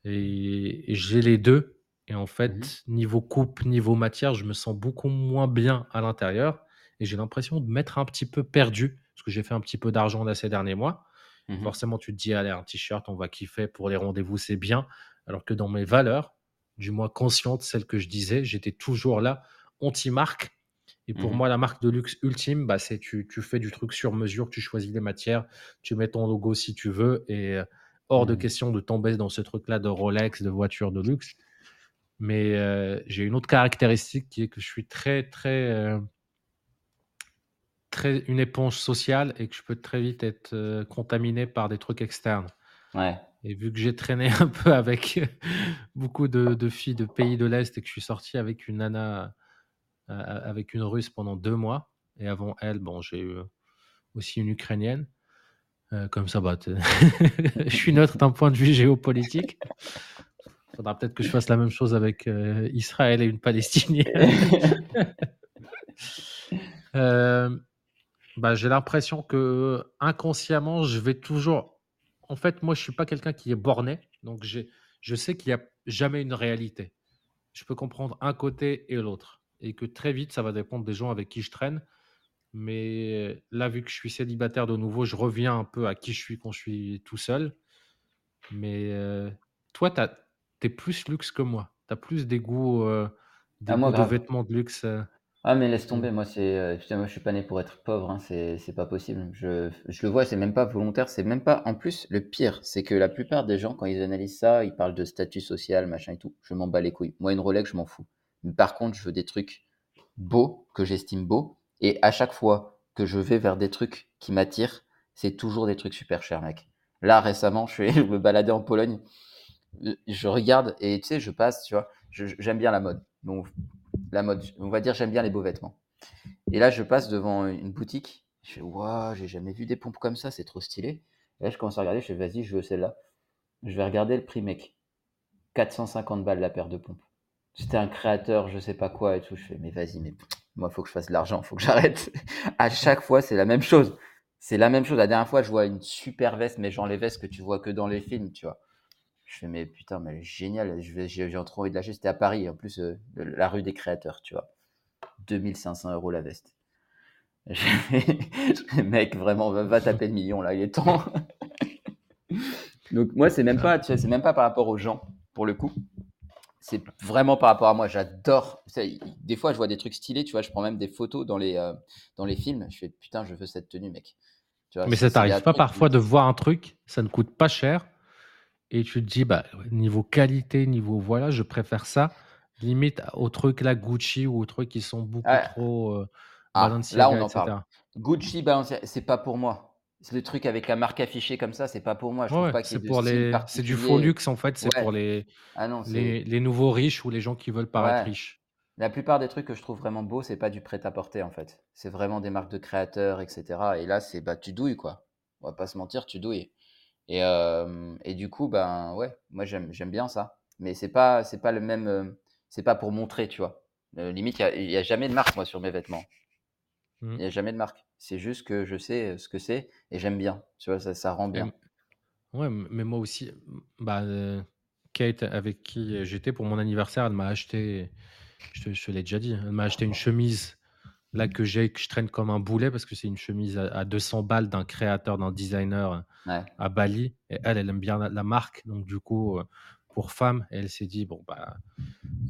et, j'ai les deux. Et en fait, niveau coupe, niveau matière, je me sens beaucoup moins bien à l'intérieur et j'ai l'impression de m'être un petit peu perdu parce que j'ai fait un petit peu d'argent là ces derniers mois. Forcément, tu te dis, allez, un t-shirt, on va kiffer pour les rendez-vous, c'est bien. Alors que dans mes valeurs, du moins consciente, celle que je disais, j'étais toujours là, anti-marque. Et pour mmh moi, la marque de luxe ultime, bah, c'est tu, tu fais du truc sur mesure, tu choisis les matières, tu mets ton logo si tu veux, et euh, hors de mmh question de tomber dans ce truc-là de Rolex, de voiture de luxe. Mais euh, j'ai une autre caractéristique qui est que je suis très, très, euh, très une éponge sociale et que je peux très vite être contaminé par des trucs externes. Ouais. Et vu que j'ai traîné un peu avec beaucoup de, filles de pays de l'Est et que je suis sorti avec une nana, euh, avec une russe pendant deux mois, et avant elle, bon, j'ai eu aussi une ukrainienne. Euh, comme ça, bah, je suis neutre d'un point de vue géopolitique. Il faudra peut-être que je fasse la même chose avec euh, Israël et une Palestinienne. bah, j'ai l'impression que inconsciemment, je vais toujours en fait, moi, je suis pas quelqu'un qui est borné, donc je sais qu'il n'y a jamais une réalité. Je peux comprendre un côté et l'autre, et que très vite, ça va dépendre des gens avec qui je traîne. Mais là, vu que je suis célibataire de nouveau, je reviens un peu à qui je suis quand je suis tout seul. Mais euh, toi, tu es plus luxe que moi. Tu as plus des goûts, euh, ah, de vêtements de luxe. Ah mais laisse tomber, moi c'est, euh, moi je suis pas né pour être pauvre, hein, c'est c'est pas possible. Je je le vois, c'est même pas volontaire, c'est même pas en plus, le pire, c'est que la plupart des gens quand ils analysent ça, ils parlent de statut social, machin et tout. Je m'en bats les couilles. Moi une Rolex, je m'en fous. Mais par contre, je veux des trucs beaux, que j'estime beaux et à chaque fois que je vais vers des trucs qui m'attirent, c'est toujours des trucs super chers, mec. Là récemment, je suis je me baladais en Pologne, je regarde et tu sais, je passe, tu vois, j'aime bien la mode. Donc la mode. On va dire, j'aime bien les beaux vêtements. Et là, je passe devant une boutique. Je fais, waouh, j'ai jamais vu des pompes comme ça, c'est trop stylé. Et là, je commence à regarder, je fais, vas-y, je veux celle-là. Je vais regarder le prix, mec. 450 balles la paire de pompes. C'était un créateur, je sais pas quoi et tout. Je fais, mais vas-y, mais moi, faut que je fasse de l'argent, faut que j'arrête. à chaque fois, c'est la même chose. C'est la même chose. La dernière fois, je vois une super veste, mais genre les vestes que tu vois que dans les films, tu vois. Je fais, mais putain, mais génial, j'ai trop envie de lâcher. C'était à Paris, en plus, euh, la rue des créateurs, tu vois. 2500 euros la veste. mec, vraiment, va, taper le million, là, il est temps. Donc, moi, c'est même pas, tu sais, c'est même pas par rapport aux gens, pour le coup. C'est vraiment par rapport à moi. J'adore. Des fois, je vois des trucs stylés, tu vois. Je prends même des photos dans les, euh, dans les films. Je fais, putain, je veux cette tenue, mec. mais ça t'arrive pas parfois de voir un truc, ça ne coûte pas cher et tu te dis, bah, niveau qualité, niveau voilà, je préfère ça, limite au truc là, Gucci ou aux trucs qui sont beaucoup trop euh, ah, là, on en parle. Gucci, Balenciaga, c'est pas pour moi. C'est le truc avec la marque affichée comme ça, c'est pas pour moi. Je pas c'est pour les, c'est du faux luxe en fait, c'est pour les, ah non, les, les, nouveaux riches ou les gens qui veulent paraître riches. La plupart des trucs que je trouve vraiment beaux, c'est pas du prêt-à-porter en fait. C'est vraiment des marques de créateurs, etc. Et là, c'est bah tu douilles quoi. On va pas se mentir, tu douilles. Et, et du coup, ben ouais, moi j'aime j'aime bien ça. Mais c'est pas c'est pas le même, c'est pas pour montrer, tu vois. limite, il y, a, jamais de marque moi sur mes vêtements. Il n'y a mmh. jamais de marque. C'est juste que je sais ce que c'est et j'aime bien. Tu vois, ça, ça rend bien. ouais, mais moi aussi, bah, Kate, avec qui j'étais pour mon anniversaire, elle m'a acheté, je te, je te l'ai déjà dit, elle m'a acheté une chemise là que j'ai, que je traîne comme un boulet parce que c'est une chemise à, à 200 balles d'un créateur, d'un designer euh, Ouais. à Bali. Et elle, elle aime bien la, la marque. Donc, du coup, euh, pour femme, elle s'est dit bon, bah,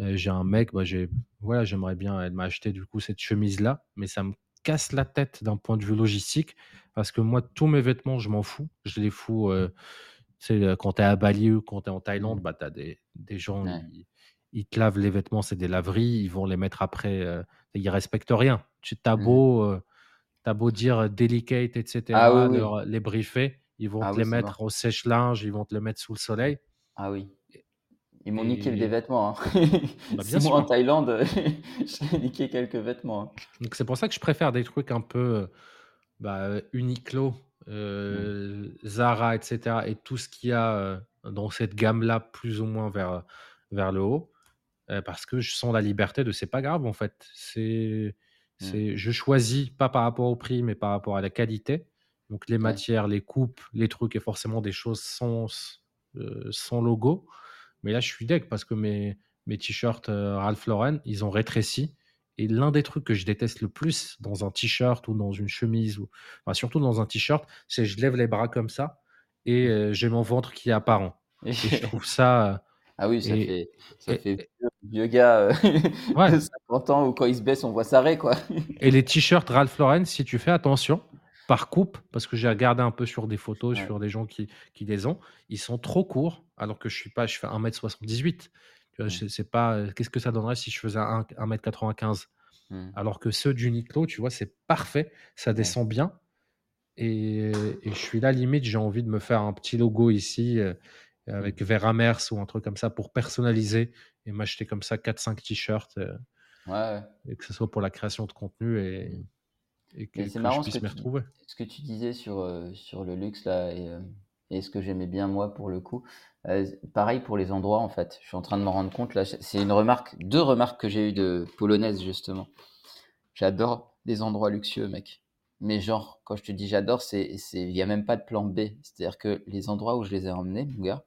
euh, j'ai un mec, bah, j'ai, voilà, j'aimerais bien. Elle m'a acheté du coup cette chemise-là, mais ça me casse la tête d'un point de vue logistique parce que moi, tous mes vêtements, je m'en fous. Je les fous. euh, quand tu es à Bali ou quand tu es en Thaïlande, bah, tu as des, des gens, Ouais. ils, ils te lavent les vêtements, c'est des laveries, ils vont les mettre après, euh, ils respectent rien. Tu beau, euh, t'as beau dire euh, delicate, etc., Ah oui, oui. leur- les briefer, ils vont Ah te oui, les mettre au sèche-linge, ils vont te les mettre sous le soleil. Ah oui. Ils m'ont niqué Et des vêtements. Hein. bah, bien mois en. Thaïlande, j'ai niqué quelques vêtements. hein. Donc c'est pour ça que je préfère des trucs un peu euh, bah, Uniqlo, Mm. euh, Zara, etc. Et tout ce qu'il y a dans cette gamme-là, plus ou moins vers, vers le haut. parce que je sens la liberté de c'est pas grave en fait. C'est. C'est, je choisis pas par rapport au prix, mais par rapport à la qualité. Donc les Ouais. matières, les coupes, les trucs et forcément des choses sans, euh, sans logo. Mais là, je suis deg parce que mes, mes t-shirts euh, Ralph Lauren, ils ont rétréci. Et l'un des trucs que je déteste le plus dans un t-shirt ou dans une chemise, ou enfin, surtout dans un t-shirt, c'est je lève les bras comme ça et euh, j'ai mon ventre qui est apparent. Et je trouve ça. Euh, Ah oui, ça et- fait, ça et- fait vieux, gars euh, Ouais. de 50 ans où quand il se baisse, on voit sa raie, quoi. Et les t-shirts Ralph Lauren, si tu fais attention, par coupe, parce que j'ai regardé un peu sur des photos, Ouais. sur des gens qui, qui les ont, ils sont trop courts, alors que je suis pas, je fais 1m78. Tu vois, Mm. je- c'est pas, euh, qu'est-ce que ça donnerait si je faisais un- 1m95 Mm. Alors que ceux d'Uniqlo, tu vois, c'est parfait, ça Ouais. descend bien. Et, et je suis là, limite, j'ai envie de me faire un petit logo ici, euh, avec Veramers ou un truc comme ça, pour personnaliser et m'acheter comme ça 4-5 t-shirts, euh, Ouais, et que ce soit pour la création de contenu et, et que, marrant je puisse m'y retrouver. ce que tu disais sur, euh, sur le luxe là et, euh, et ce que j'aimais bien moi pour le coup. Euh, pareil pour les endroits en fait. Je suis en train de me rendre compte là. C'est une remarque, deux remarques que j'ai eues de polonaise justement. J'adore les endroits luxueux, mec. Mais genre, quand je te dis j'adore, c'est, il y a même pas de plan B. C'est-à-dire que les endroits où je les ai emmenés, mon gars,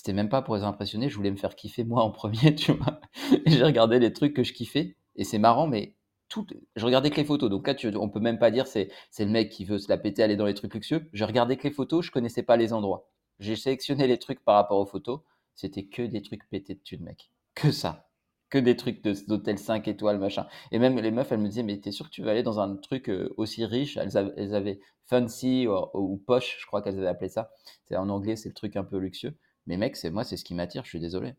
c'était même pas pour les impressionner. Je voulais me faire kiffer moi en premier, tu vois. J'ai regardé les trucs que je kiffais. Et c'est marrant, mais tout, je regardais que les photos. Donc là, tu, on peut même pas dire c'est, c'est le mec qui veut se la péter, aller dans les trucs luxueux. Je regardais que les photos, je connaissais pas les endroits. J'ai sélectionné les trucs par rapport aux photos. C'était que des trucs pétés de thunes, mec. Que ça. Que des trucs d'hôtel 5 étoiles, machin. Et même les meufs, elles me disaient, mais t'es sûr que tu vas aller dans un truc euh, aussi riche? Elles avaient, fancy ou, ou poche, je crois qu'elles avaient appelé ça. En anglais, c'est le truc un peu luxueux. Mais mec, c'est moi, c'est ce qui m'attire. Je suis désolé.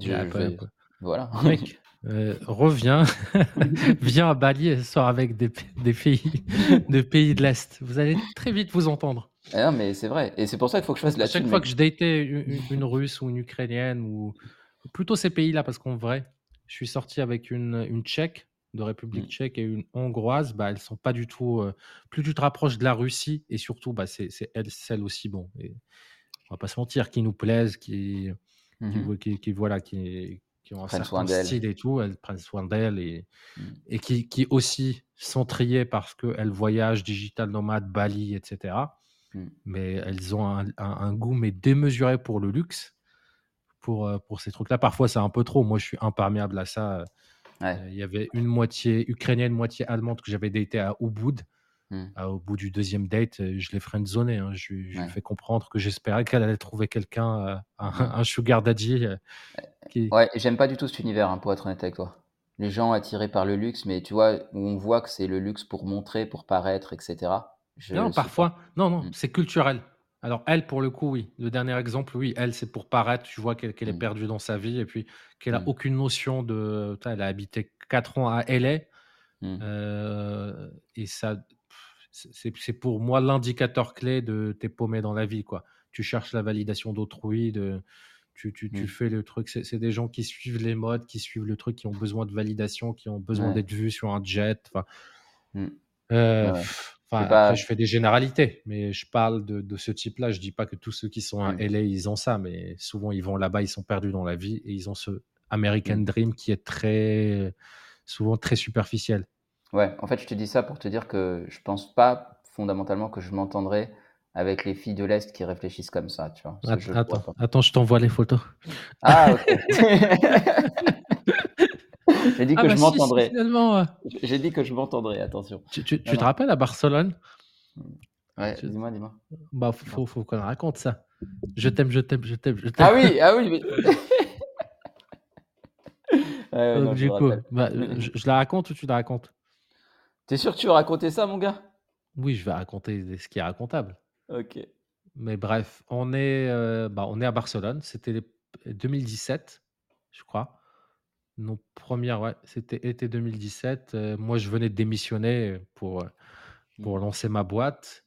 Je- Mais je après, vais- Voilà. Mec, euh, reviens, viens à Bali et sors avec des, des pays, des pays de l'Est. Vous allez très vite vous entendre. Ah non, mais c'est vrai. Et c'est pour ça qu'il faut que je fasse la chaque fois que je datais une, Russe ou une Ukrainienne, ou plutôt ces pays-là, parce qu'en vrai, je suis sorti avec une, une Tchèque de République Mm. tchèque et une Hongroise, bah, elles sont pas du tout. euh, plus tu te rapproches de la Russie, et surtout, bah, c'est c'est elles, celles aussi, bon, et on va pas se mentir, qui nous plaisent, qui, qui, qui, qui, voilà, qui, qui ont un certain style et tout, elles prennent soin d'elles et, Mm. et qui, qui aussi sont triées parce qu'elles voyagent, digital nomade, Bali, etc. Mm. Mais elles ont un, un- un goût mais démesuré pour le luxe, pour, euh, pour ces trucs-là. Parfois, c'est un peu trop. Moi, je suis imperméable à ça. Ouais. Euh, Il y avait une moitié ukrainienne, moitié allemande que j'avais daté à Ubud. Mm. Ah, au bout du deuxième date, euh, je l'ai friendzoné. Hein. Je, lui- je lui ai fait comprendre que j'espérais qu'elle allait trouver quelqu'un, euh, un, sugar daddy. euh, qui... Ouais, j'aime pas du tout cet univers, hein, pour être honnête avec toi. Les gens attirés par le luxe, mais tu vois, où on voit que c'est le luxe pour montrer, pour paraître, etc. Je Non, parfois, non, non, Mm. c'est culturel. Alors, elle, pour le coup, oui. Le dernier exemple, oui, elle, c'est pour paraître. Tu vois qu'elle est Mm. perdue dans sa vie et puis qu'elle a aucune notion de. Elle a habité 4 ans à LA. Euh, et ça, c'est pour moi l'indicateur clé de t'es paumé dans la vie, quoi. Tu cherches la validation d'autrui, de, tu, tu, tu Mm. fais le truc. C'est des gens qui suivent les modes, qui suivent le truc, qui ont besoin de validation, qui ont besoin Ouais. d'être vus sur un jet. Enfin, Mm. euh, Ouais, pas. après, je fais des généralités, mais je parle de, de ce type-là. Je dis pas que tous ceux qui sont à Mm. LA, ils ont ça, mais souvent, ils vont là-bas, ils sont perdus dans la vie et ils ont ce American. Dream qui est très, souvent très superficiel. Ouais, en fait, je te dis ça pour te dire que je pense pas fondamentalement que je m'entendrai avec les filles de l'Est qui réfléchissent comme ça, tu vois. Ça, Att- je le vois Attends, attends, je t'envoie les photos. Ah, ok. J'ai dit Ah que bah je si, euh, J'ai dit que je m'entendrais, attention. Tu, tu- Non, tu te rappelles à Barcelone? Ouais, Tu- dis-moi, dis-moi. Bah, faut, faut, faut qu'on raconte ça. Je t'aime, je t'aime, je t'aime, je t'aime. Ah oui, ah oui. mais- Ouais, ouais, Donc, non, je du coup, bah, je, je la raconte ou tu la racontes? T'es sûr que tu veux raconter ça, mon gars? Oui, je vais raconter ce qui est racontable. Ok. Mais bref, on est, euh, bah, on est à Barcelone. C'était les- 2017, je crois. Nos premières, ouais, c'était été 2017. Euh, moi, je venais de démissionner pour, euh, pour Mm. lancer ma boîte.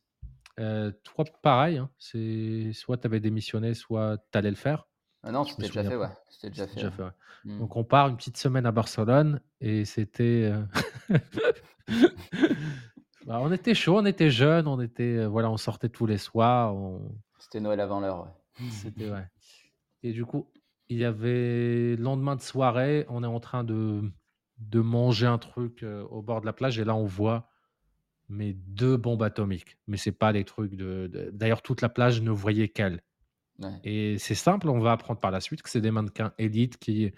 Euh, toi, pareil. hein, c'est soit tu avais démissionné, soit tu allais le faire. Ah non, c'était déjà ouais. Déjà fait. déjà ouais. fait, ouais. Mm. Donc, on part une petite semaine à Barcelone et c'était. euh, bah, on était chaud, on était jeunes, on était, euh, voilà, on sortait tous les soirs. on- C'était Noël avant l'heure, ouais. C'était ouais. Et du coup, il y avait le lendemain de soirée, on est en train de, de manger un truc euh, au bord de la plage et là on voit mais deux bombes atomiques. Mais c'est pas des trucs de- D'ailleurs, toute la plage ne voyait qu'elle. Ouais. Et c'est simple, on va apprendre par la suite que c'est des mannequins élites qui,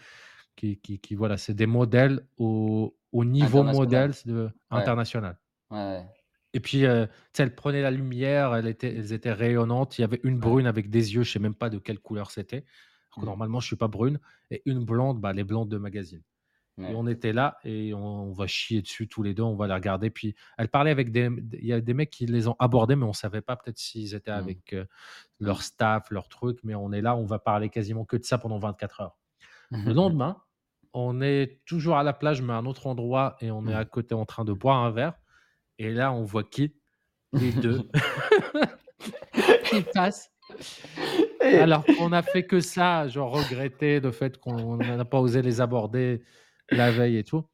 qui, qui, qui- voilà, c'est des modèles au, au niveau modèle de, Ouais. international. Ouais. Et puis, euh, elles prenaient la lumière, elles étaient, elles étaient rayonnantes. Il y avait une brune avec des yeux, je sais même pas de quelle couleur c'était. Alors que Mm. normalement, je suis pas brune. Et une blonde, bah, les blondes de magazine. Et on était là et on, on va chier dessus tous les deux, on va les regarder. Puis elle parlait avec des. Il y a des mecs qui les ont abordés, mais on savait pas peut-être s'ils étaient Mm. avec euh, leur staff, leur truc. Mais on est là, on va parler quasiment que de ça pendant 24 heures. Le lendemain, on est toujours à la plage, mais à un autre endroit, et on est à côté en train de boire un verre. Et là, on voit qui? Les deux qui passent. Alors qu'on a fait que ça, genre regretter le fait qu'on n'a pas osé les aborder la veille et tout.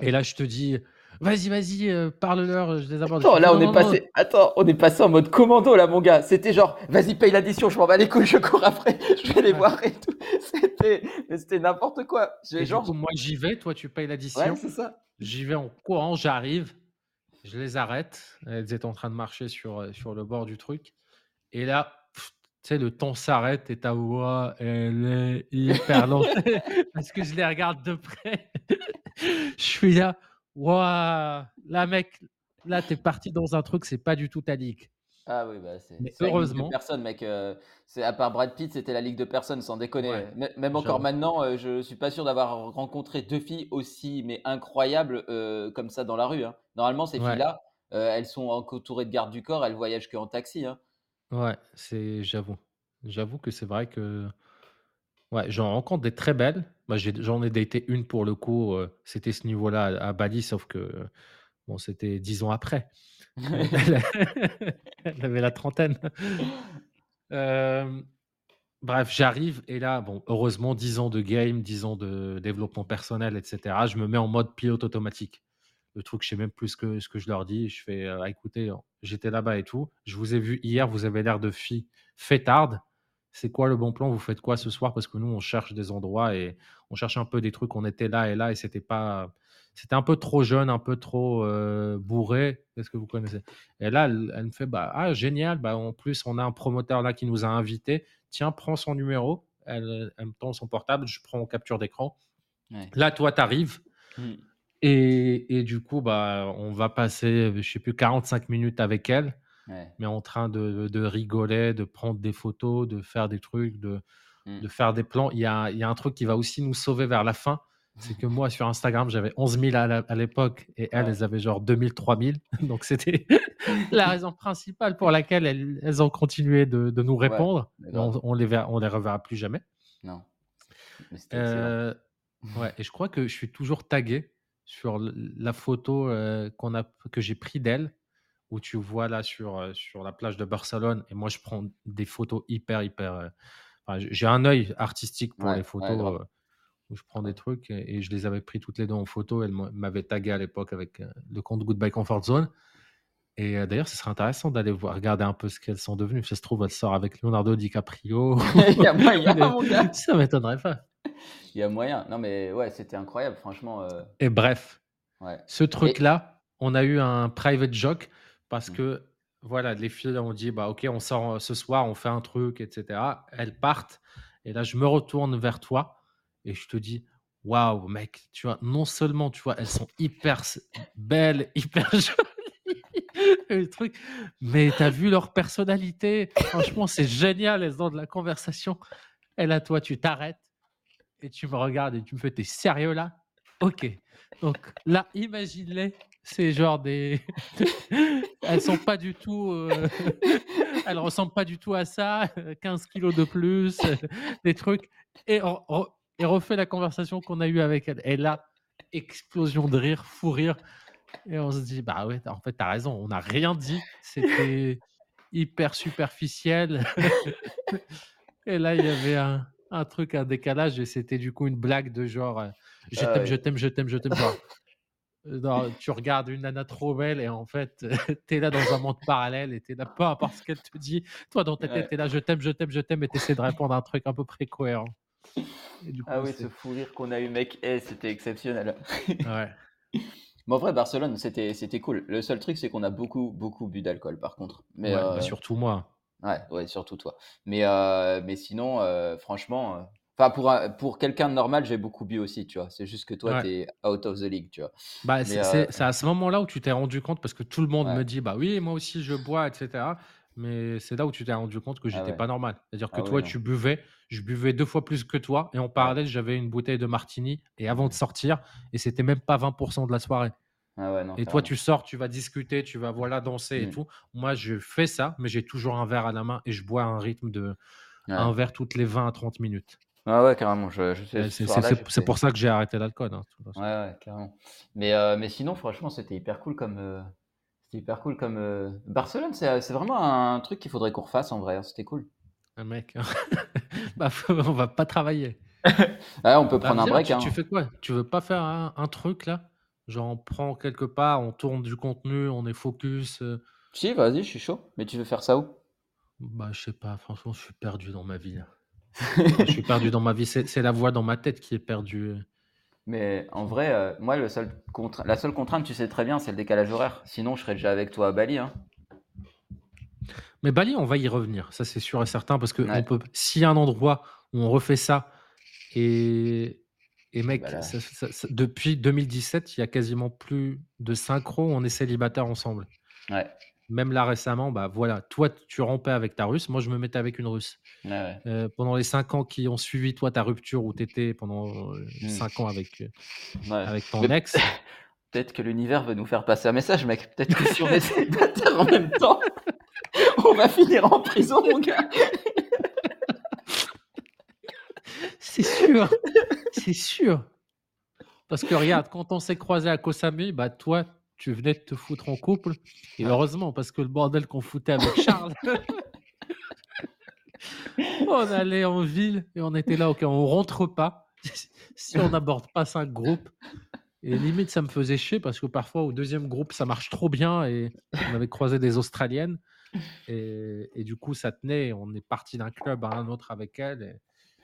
Et là, je te dis, vas-y, vas-y, euh, parle-leur, je les aborde. Attends, là on est non, passé. Attends, on est passé en mode commando là, mon gars. C'était genre, vas-y paye l'addition, je m'en bats les couilles, je cours après, je vais les Ouais. voir et tout. C'était, c'était n'importe quoi. J'ai genre, coup, moi, j'y vais, toi, tu payes l'addition. ouais, c'est ça. J'y vais en courant, j'arrive, je les arrête. Elles étaient en train de marcher sur, euh, sur le bord du truc. Et là, tu sais, le temps s'arrête et ta voix, elle est hyper lente. Parce que je les regarde de près. je suis là, waouh, là, mec, là, t'es parti dans un truc, c'est pas du tout ta ligue. Ah oui, bah c'est heureusement- personne, mec. euh, c'est à part Brad Pitt, c'était la ligue de personne, sans déconner. Ouais, Même encore maintenant, euh, je suis pas sûr d'avoir rencontré deux filles aussi mais incroyables euh, comme ça dans la rue. hein. Normalement, ces Ouais. filles-là, elles sont entourées de gardes du corps, elles voyagent qu'en taxi. Hein. Ouais, c'est, j'avoue. J'avoue que c'est vrai que. Ouais, j'en rencontre des très belles. J'ai- j'en ai daté une pour le coup. c'était ce niveau-là à, à Bali, sauf que bon, c'était dix ans après. Elle, elle avait la trentaine. Bref, j'arrive et là, bon, heureusement, 10 ans de game, 10 ans de développement personnel, etc. Je me mets en mode pilote automatique. Le truc, je sais même plus ce que, ce que je leur dis. Je fais, euh, Ah, écoutez, j'étais là-bas et tout. Je vous ai vu hier, vous avez l'air de filles fêtardes. C'est quoi le bon plan? Vous faites quoi ce soir? Parce que nous, on cherche des endroits et on cherche un peu des trucs. On était là et là et c'était pas. C'était un peu trop jeune, un peu trop euh, bourré. Est-ce que vous connaissez? Et là, elle, elle me fait bah, Ah, génial. Bah, en plus, on a un promoteur là qui nous a invités. Tiens, prends son numéro. Elle, elle me tend son portable. Je prends en capture d'écran. Ouais. Là, toi, tu arrives. Et, et du coup, bah, on va passer, je sais plus, 45 minutes avec elle, Ouais. mais en train de, de rigoler, de prendre des photos, de faire des trucs, de, Mm. de faire des plans. Il y a, il y a un truc qui va aussi nous sauver vers la fin. C'est que moi, sur Instagram, j'avais 11 000 à l'époque et elles, Ouais. elles avaient genre 2000, 3000. Donc, c'était la raison principale pour laquelle elles, elles ont continué de, de nous répondre. on, on les verra, on les reverra plus jamais. Non. Mais. Euh, ouais, et je crois que je suis toujours tagué sur la photo euh, qu'on a, que j'ai pris d'elle, où tu vois là sur, sur la plage de Barcelone, et moi je prends des photos hyper, hyper. euh, enfin, j'ai un œil artistique pour Ouais, les photos, euh, où je prends des trucs, et, et je les avais pris toutes les deux en photo. Elle m'a- m'avait tagué à l'époque avec le compte Goodbye Comfort Zone. Et d'ailleurs, ce serait intéressant d'aller voir, regarder un peu ce qu'elles sont devenues. Ça se trouve, elle sort avec Leonardo DiCaprio. Il y a moyen, mon gars. Ça m'étonnerait pas. Il y a moyen. Non, mais ouais, c'était incroyable, franchement. euh, Et bref, ouais. ce truc-là, on a eu un private joke parce Mm. que voilà, les filles ont dit bah ok, on sort euh, ce soir, on fait un truc, etc. Elles partent et là je me retourne vers toi et je te dis waouh, mec, tu vois, non seulement, tu vois, elles sont hyper belles, hyper jolies, truc, mais tu as vu leur personnalité, franchement, c'est génial, elles ont de la conversation. Et là, toi, tu t'arrêtes et tu me regardes et tu me fais, t'es sérieux là? Ok. Donc là, imagine-les, c'est genre des. elles sont pas du tout. Euh, elles ressemblent pas du tout à ça. 15 kilos de plus, des trucs. Et, et refait la conversation qu'on a eue avec elle. Et là, explosion de rire, fou rire. Et on se dit, bah ouais, en fait, t'as raison, on n'a rien dit. C'était hyper superficiel. et là, il y avait un, un, truc, un décalage, et c'était du coup une blague de genre, euh, je t'aime, je t'aime, je t'aime, je t'aime. Euh, tu regardes une nana trop belle et en fait, tu es là dans un monde parallèle et tu es là, peu importe ce qu'elle te dit. Toi, dans ta tête, tu es là, je t'aime, je t'aime, je t'aime, et tu essaies de répondre à un truc un peu près cohérent. ah oui, ce fou rire qu'on a eu, mec, eh, c'était exceptionnel. ouais. Mais en vrai, Barcelone, c'était, c'était cool. Le seul truc, c'est qu'on a beaucoup, beaucoup bu d'alcool, par contre. Mais, bah, euh, surtout moi. Ouais, ouais, surtout toi. Mais, euh, mais sinon, euh, franchement, enfin, pour, pour quelqu'un de normal, j'ai beaucoup bu aussi, tu vois. C'est juste que toi, tu es out of the league, tu vois. Bah, c'est, à ce moment-là où tu t'es rendu compte, parce que tout le monde me dit, bah oui, moi aussi, je bois, etc. Mais c'est là où tu t'es rendu compte que ah j'étais pas normal. C'est-à-dire que ah toi, tu buvais, je buvais deux fois plus que toi, et en parallèle, j'avais une bouteille de martini, et avant de sortir, et c'était même pas 20% de la soirée. Ah et toi, tu sors, tu vas discuter, tu vas voilà danser et mmh. tout. Moi, je fais ça, mais j'ai toujours un verre à la main et je bois un rythme de un verre toutes les 20 à 30 minutes. Ah ouais, carrément. Je, c'est pour ça que j'ai arrêté l'alcool. Hein, ouais, ouais, carrément. Mais, euh, mais sinon, franchement, c'était hyper cool comme, euh, c'était hyper cool comme. Euh, Barcelone, c'est vraiment un truc qu'il faudrait qu'on refasse en vrai. Hein, c'était cool. Un mec. bah, on va pas travailler. ouais, on peut bah, prendre un break. Tu, hein. tu, fais quoi? Tu veux pas faire un, truc là? Genre, on prend quelque part, on tourne du contenu, on est focus. Euh? Si, vas-y, je suis chaud. Mais tu veux faire ça où? Bah, je sais pas. Franchement, je suis perdu dans ma vie. je suis perdu dans ma vie. C'est la voix dans ma tête qui est perdue. Mais en vrai, euh, moi, le seul la seule contrainte, tu sais très bien, c'est le décalage horaire. Sinon, je serais déjà avec toi à Bali. Hein. Mais Bali, on va y revenir, ça c'est sûr et certain, parce que peut, s'il y a un endroit où on refait ça, et, et mec, bah depuis 2017, il y a quasiment plus de synchro, on est célibataire ensemble. Ouais. Même là récemment, bah voilà, toi tu rampais avec ta russe, moi je me mettais avec une russe. Euh, pendant les cinq ans qui ont suivi toi ta rupture où tu étais pendant euh, mmh. cinq ans avec, euh, avec ton ex. Peut-être que l'univers veut nous faire passer un message, mec. Peut-être que si on est célibataire en même temps, on va finir en prison, mon gars. C'est sûr, c'est sûr. Parce que regarde, quand on s'est croisé à Koh bah toi, tu venais de te foutre en couple. Et heureusement, parce que le bordel qu'on foutait avec Charles. on allait en ville et on était là, ok, on rentre pas si on n'aborde pas cinq groupes. Et limite, ça me faisait chier parce que parfois, au deuxième groupe, ça marche trop bien et on avait croisé des Australiennes. Et, et du coup, ça tenait. On est parti d'un club à un autre avec elle.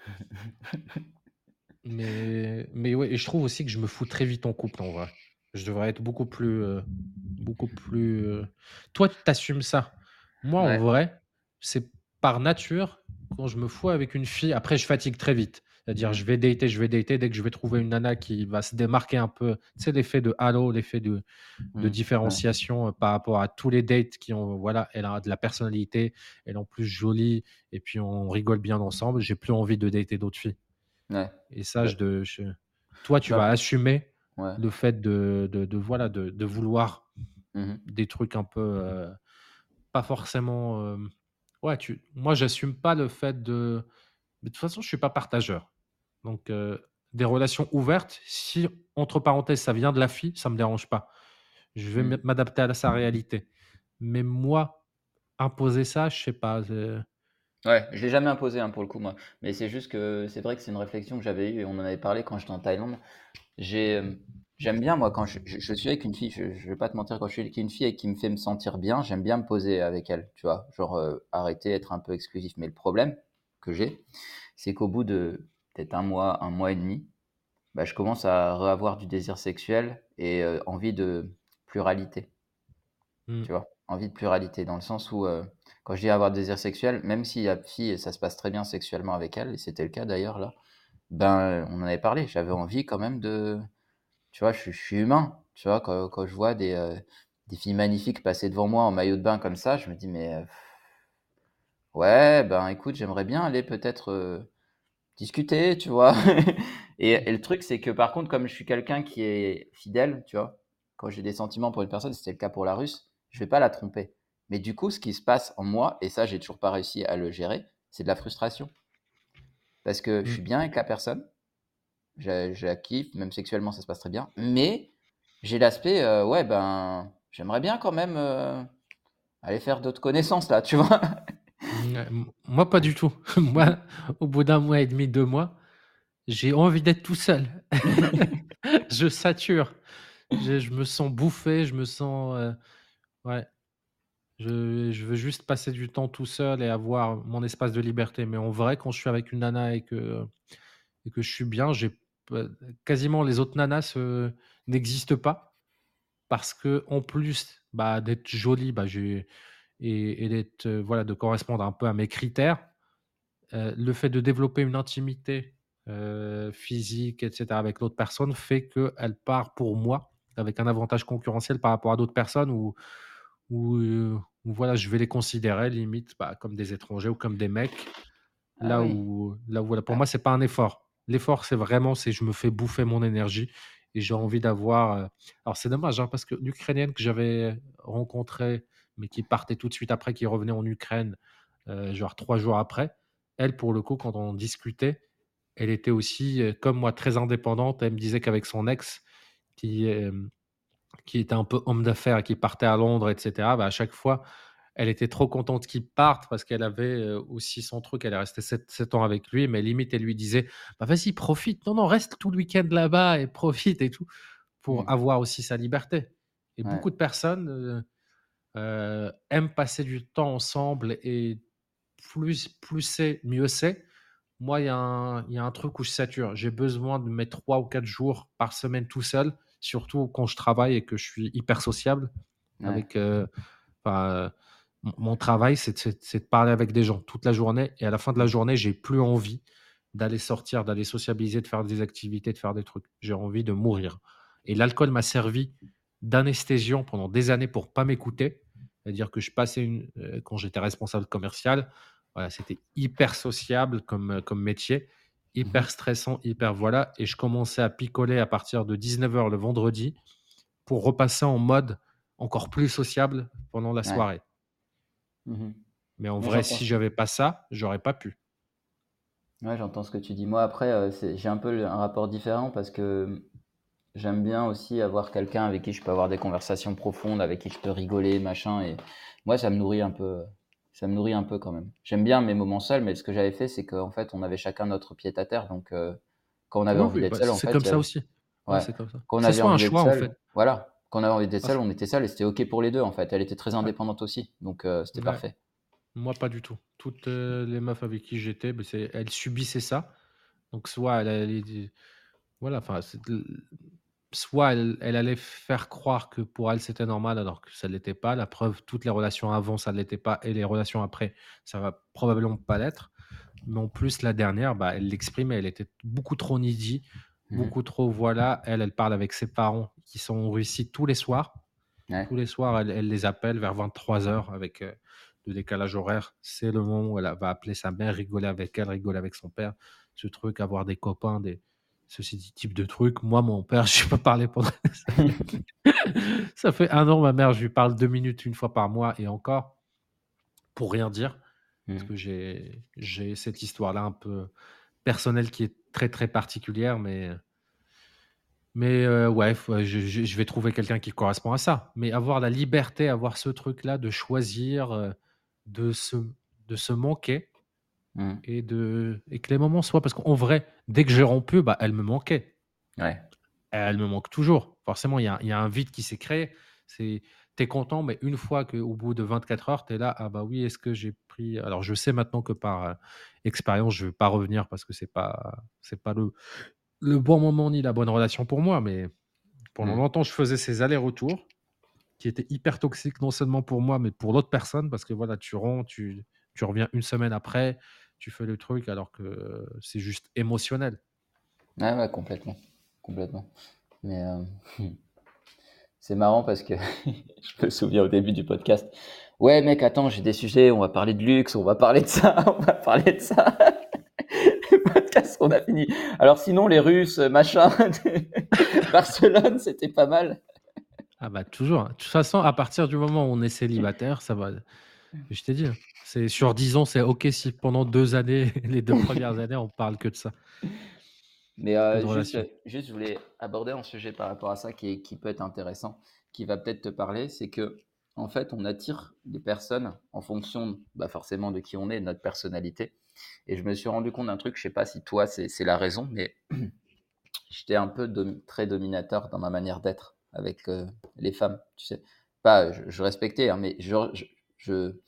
Mais, mais ouais, et je trouve aussi que je me fous très vite en couple en vrai. Je devrais être beaucoup plus. Euh, beaucoup plus. Euh, Toi, tu t'assumes ça. Moi, en vrai, c'est par nature, quand je me fous avec une fille, après, je fatigue très vite. C'est-à-dire, je vais dater, je vais dater. Dès que je vais trouver une nana qui va se démarquer un peu, tu sais, l'effet de halo, l'effet de, de mmh. différenciation euh, par rapport à tous les dates qui ont, voilà, elle a de la personnalité, elle est en plus jolie, et puis on rigole bien ensemble. J'ai plus envie de dater d'autres filles. Et ça, je, de, toi, tu vas assumer le fait de, de, de voilà, de, de vouloir mmh des trucs un peu euh, pas forcément. Euh, ouais, tu, moi, j'assume pas le fait de. de toute façon, je suis pas partageur. Donc, euh, des relations ouvertes, si entre parenthèses, ça vient de la fille, ça me dérange pas. Je vais mmh. m'adapter à sa réalité. Mais moi, imposer ça, je sais pas. Ouais, je l'ai jamais imposé hein, pour le coup moi, mais c'est juste que c'est vrai que c'est une réflexion que j'avais eue et on en avait parlé quand j'étais en Thaïlande. J'ai, euh, j'aime bien moi quand je, je, suis avec une fille, je, je vais pas te mentir, quand je suis avec une fille et qui me fait me sentir bien, j'aime bien me poser avec elle, tu vois, genre euh, arrêter, être un peu exclusif. Mais le problème que j'ai, c'est qu'au bout de peut-être un mois, un mois et demi, bah, je commence à avoir du désir sexuel et euh, envie de pluralité, mmh. tu vois, envie de pluralité dans le sens où quand je dis avoir des désir sexuel, même si la fille, ça se passe très bien sexuellement avec elle, et c'était le cas d'ailleurs là, ben, on en avait parlé, j'avais envie quand même de tu vois, je suis humain, tu vois? Quand je vois des, heu, des filles magnifiques passer devant moi en maillot de bain comme ça, je me dis: «Mais, heu, ouais, ben, écoute, j'aimerais bien aller peut-être, heu, discuter», tu vois? Et et le truc, c'est que par contre, comme je suis quelqu'un qui est fidèle, tu vois? Quand j'ai des sentiments pour une personne, c'était le cas pour la Russe, je vais pas la tromper. Mais du coup, ce qui se passe en moi et ça, j'ai toujours pas réussi à le gérer, c'est de la frustration. Parce que je Mmh. suis bien avec la personne, je la je la kiffe, même sexuellement, ça se passe très bien, mais j'ai l'aspect, heu, ouais, ben, j'aimerais bien quand même, heu, aller faire d'autres connaissances là, tu vois? Mmh, moi pas du tout. Moi, au bout d'1 mois et demi, 2 mois, j'ai envie d'être tout seul. Je sature. Je je me sens bouffé, je me sens, heu, ouais, je veux juste passer du temps tout seul et avoir mon espace de liberté. Mais en vrai, quand je suis avec une nana et que que je suis bien, j'ai quasiment les autres nanas n'existent pas parce qu'en plus, bah, d'être jolie, bah, et et d'être, heu, voilà, de correspondre un peu à mes critères, heu, le fait de développer une intimité, heu, physique et cetera avec l'autre personne fait qu'elle part pour moi avec un avantage concurrentiel par rapport à d'autres personnes où, voilà, je vais les considérer limite, bah, comme des étrangers ou comme des mecs. Ah Là oui, où là où voilà, pour ah, moi, c'est pas un effort. L'effort, c'est vraiment, c'est je me fais bouffer mon énergie et j'ai envie d'avoir, heu alors c'est dommage, hein, parce que l'Ukrainienne que j'avais rencontrée, mais qui partait tout de suite après, qui revenait en Ukraine, heu, genre 3 jours après, elle, pour le coup, quand on discutait, elle était aussi, heu, comme moi, très indépendante. Elle me disait qu'avec son ex qui, qui était un peu homme d'affaires et qui partait à Londres et cetera, bah, à chaque fois, elle était trop contente qu'il parte parce qu'elle avait, heu, aussi son truc. Elle est restée 7 7 ans avec lui, mais limite, elle lui disait: «Bah, vas-y, profite. Non, non, reste tout le week-end là-bas et profite et tout», pour mmh, avoir aussi sa liberté et ouais, beaucoup de personnes, heu heu, aiment passer du temps ensemble et plus plus c'est, mieux c'est. Moi, il y y a un truc où je sature. J'ai besoin de mes 3 ou 4 jours par semaine tout seul, surtout quand je travaille et que je suis hyper sociable ouais, avec, enfin, heu, mon travail, c'est de parler avec des gens toute la journée et à la fin de la journée, j'ai plus envie d'aller sortir, d'aller sociabiliser, de faire des activités, de faire des trucs. J'ai envie de mourir et l'alcool m'a servi d'anesthésiant pendant des années pour pas m'écouter. C'est-à-dire que je passais une heu, quand j'étais responsable commercial, voilà, c'était hyper sociable comme, métier, hyper stressant, hyper voilà et je commençais à picoler à partir de 19:00 le vendredi pour repasser en mode encore plus sociable pendant la ouais, soirée. mmh Mais en vrai, si j'avais pas ça, j'aurais pas pu. ouais, j'entends ce que tu dis. Moi, après, c'est j'ai un peu un rapport différent parce que, mmh, j'aime bien aussi avoir quelqu'un avec qui je peux avoir des conversations profondes, avec qui je peux rigoler, machin et moi, ça me nourrit un peu, ça me nourrit un peu quand même. J'aime bien mes moments seuls, mais ce que j'avais fait, c'est qu'en fait, on avait chacun notre pied-à-terre donc heu, quand on avait envie oui, d'être bah, seul, en c'est fait, comme il y ça avait aussi. Ouais, ouais, c'est comme ça. quand on avait soit un envie d'être choix, en seul fait. voilà, quand on avait envie d'être Parce seul, on était seul et c'était OK pour les 2 en fait. Elle était très indépendante aussi, donc heu, c'était ouais, parfait. moi pas du tout. Toutes, les meufs avec qui j'étais, c'est elles subissaient ça. Donc soit elle allait voilà, enfin, c'est soit elle elle allait faire croire que pour elle, c'était normal alors que ça ne l'était pas. La preuve, toutes les relations avant, ça ne l'était pas et les relations après, ça va probablement pas l'être. Mais en plus, la dernière, bah, elle l'exprimait, elle était beaucoup trop needy, Mmh mh. beaucoup trop voilà. Elle, elle parle avec ses parents qui sont en Russie tous les soirs. Ouais. Tous les soirs, elle elle les appelle vers 23:00 avec, heu, le décalage horaire. C'est le moment où elle va appeler sa mère, rigoler avec elle, rigoler avec son père. Ce truc, avoir des copains, des ceci dit type de truc. Moi, mon père, je ai pas parlé pendant ça fait 1 an, ma mère, je lui parle 2 minutes une fois par mois et encore, pour rien dire. Parce Mmh. que j'ai cette histoire-là un peu personnelle qui est très, très particulière, mais mais heu, ouais, faut je je vais trouver quelqu'un qui correspond à ça. Mais avoir la liberté, avoir ce truc-là de choisir, heu, de se de se manquer Mmh. et de et que les moments soient parce qu'en vrai, dès que j'ai rompu, bah, elle me manquait. Ouais. Elle me manque toujours. Forcément, il y a y a un vide qui s'est créé. C'est tu es content, mais une fois qu'au bout de 24 heures, tu es là: «Ah bah oui, est-ce que j'ai pris» alors je sais maintenant que par, heu, expérience, je ne vais pas revenir parce que c'est pas c'est pas le le bon moment ni la bonne relation pour moi, mais pendant Mmh. longtemps, je faisais ces allers-retours qui étaient hyper toxiques, non seulement pour moi, mais pour l'autre personne parce que voilà, tu rentres, tu tu reviens une semaine après, tu fais le truc alors que c'est juste émotionnel. Ouais, ouais, complètement. Complètement. Mais euh, c'est marrant parce que je me souviens au début du podcast. Ouais, mec, attends, j'ai des sujets, on va parler de luxe, on va parler de ça, on va parler de ça. Le podcast, on a fini. Alors sinon, les Russes, machin, Barcelone, c'était pas mal. Ah bah toujours. De toute façon, à partir du moment où on est célibataire, ça va. Je t'ai dit, hein, c'est sur 10 ans, c'est ok si pendant deux années, les deux premières années, on parle que de ça. Mais euh, juste, je voulais aborder un sujet par rapport à ça qui, est- qui peut être intéressant, qui va peut-être te parler, c'est que en fait, on attire des personnes en fonction, bah, forcément, de qui on est, de notre personnalité. Et je me suis rendu compte d'un truc, je sais pas si toi, c'est c'est la raison, mais j'étais un peu dom- très dominateur dans ma manière d'être avec euh, les femmes, tu sais. Pas, je, je respectais, hein, mais je, je, je-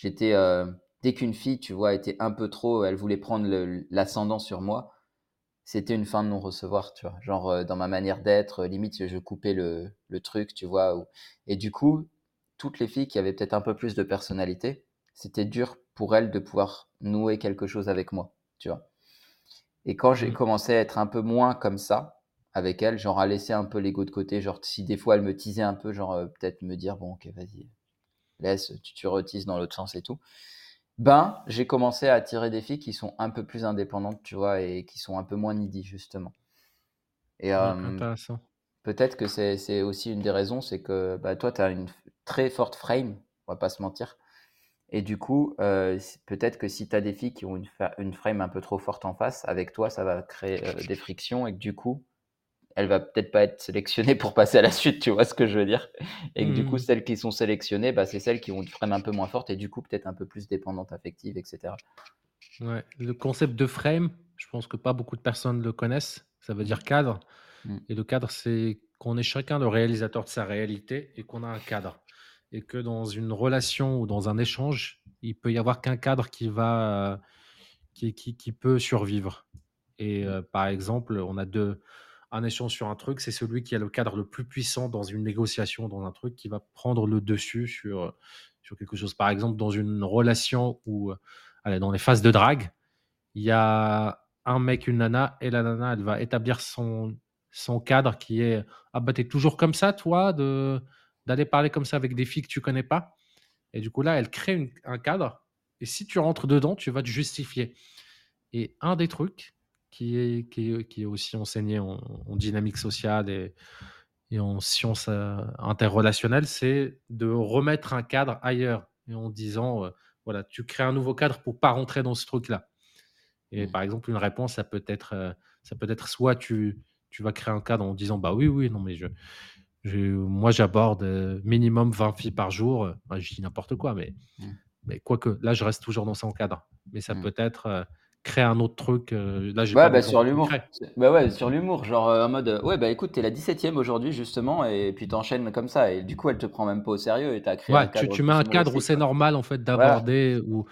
j'étais, euh, dès qu'une fille, tu vois, était un peu trop, elle voulait prendre l'ascendant sur moi, c'était une fin de non-recevoir, tu vois. Genre, euh, dans ma manière d'être, euh, limite, je coupais le, le truc, tu vois. ou- Et du coup, toutes les filles qui avaient peut-être un peu plus de personnalité, c'était dur pour elles de pouvoir nouer quelque chose avec moi, tu vois. Et quand j'ai Mm. commencé à être un peu moins comme ça avec elles, genre à laisser un peu l'ego de côté, genre si des fois elles me teasaient un peu, genre euh, peut-être me dire, bon, ok, vas-y, laisse, tu, tu retises dans l'autre sens et tout. Ben, j'ai commencé à attirer des filles qui sont un peu plus indépendantes, tu vois, et qui sont un peu moins needy, justement. Et euh, peut-être que c'est aussi une des raisons, c'est que bah, toi, tu as une très forte frame, on va pas se mentir. Et du coup, euh, peut-être que si tu as des filles qui ont une frame un peu trop forte en face, avec toi, ça va créer euh, des frictions et que du coup, elle va peut-être pas être sélectionnée pour passer à la suite, tu vois ce que je veux dire? Et que du coup, Mm. celles qui sont sélectionnées, bah, c'est celles qui ont une frame un peu moins forte et du coup, peut-être un peu plus dépendante affective, etc. Ouais. Le concept de frame, je pense que pas beaucoup de personnes le connaissent. Ça veut dire cadre. Mm. Et le cadre, c'est qu'on est chacun le réalisateur de sa réalité et qu'on a un cadre. Et que dans une relation ou dans un échange, il peut y avoir qu'un cadre qui va, qui, qui, qui peut survivre. Et euh, par exemple, on a deux, un échange sur un truc, c'est celui qui a le cadre le plus puissant dans une négociation, dans un truc qui va prendre le dessus sur, sur quelque chose. Par exemple, dans une relation où, euh, dans les phases de drague, il y a un mec, une nana, et la nana, elle va établir son, son cadre qui est Ah bah t'es toujours comme ça, toi, d'aller parler comme ça avec des filles que tu connais pas? Et du coup, là, elle crée un cadre. Et si tu rentres dedans, tu vas te justifier. Et un des trucs qui est, qui est, qui est aussi enseigné en, en dynamique sociale et, et en sciences euh, interrelationnelles, c'est de remettre un cadre ailleurs et en disant, euh, voilà, tu crées un nouveau cadre pour pas rentrer dans ce truc-là. Et Mm. par exemple, une réponse, ça peut être, euh, ça peut être soit tu, tu vas créer un cadre en disant, bah oui, oui, non, mais je, je, moi, j'aborde euh, minimum 20 filles par jour. Bah, je dis n'importe quoi, mais, Mm. mais quoique, là, je reste toujours dans son cadre. Mais ça Mm. peut être créer un autre truc. euh, là, j'ai Ouais, pas bah sur l'humour. Bah ouais, sur l'humour, genre euh, en mode euh, ouais, bah écoute, t'es la 17e aujourd'hui justement et puis t'enchaînes comme ça et du coup, elle te prend même pas au sérieux et t'as créé un Ouais, tu, cadre tu mets plus un cadre où c'est normal en fait d'aborder ou,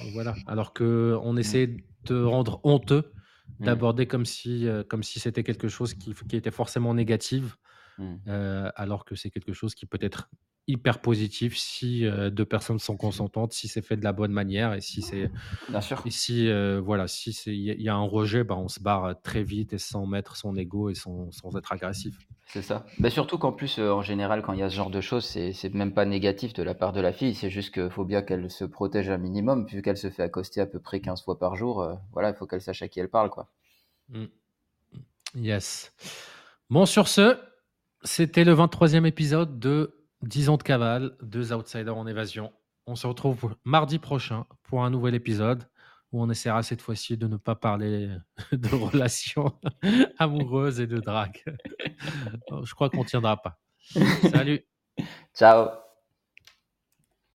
voilà. Alors que on essaie de te rendre honteux Mm. d'aborder comme si euh, comme si c'était quelque chose qui, qui était forcément négatif, Mm. euh, alors que c'est quelque chose qui peut être hyper positif si euh, deux personnes sont consentantes, si c'est fait de la bonne manière et si c'est Bien sûr. et si euh, voilà si il y, a- il y a un rejet, bah, on se barre très vite et sans mettre son ego et sans, sans être agressif. C'est ça. Bah surtout qu'en plus, euh, en général, quand il y a ce genre de choses, c'est c'est même pas négatif de la part de la fille, c'est juste qu'il faut bien qu'elle se protège un minimum, vu qu'elle se fait accoster à peu près 15 fois par jour, voilà, il faut qu'elle sache à qui elle parle, quoi. Mm. Yes. Bon, sur ce, c'était le 23e épisode de 10 ans de cavale, deux outsiders en évasion. On se retrouve mardi prochain pour un nouvel épisode où on essaiera cette fois-ci de ne pas parler de relations amoureuses et de drague. Je crois qu'on tiendra pas. Salut. Ciao!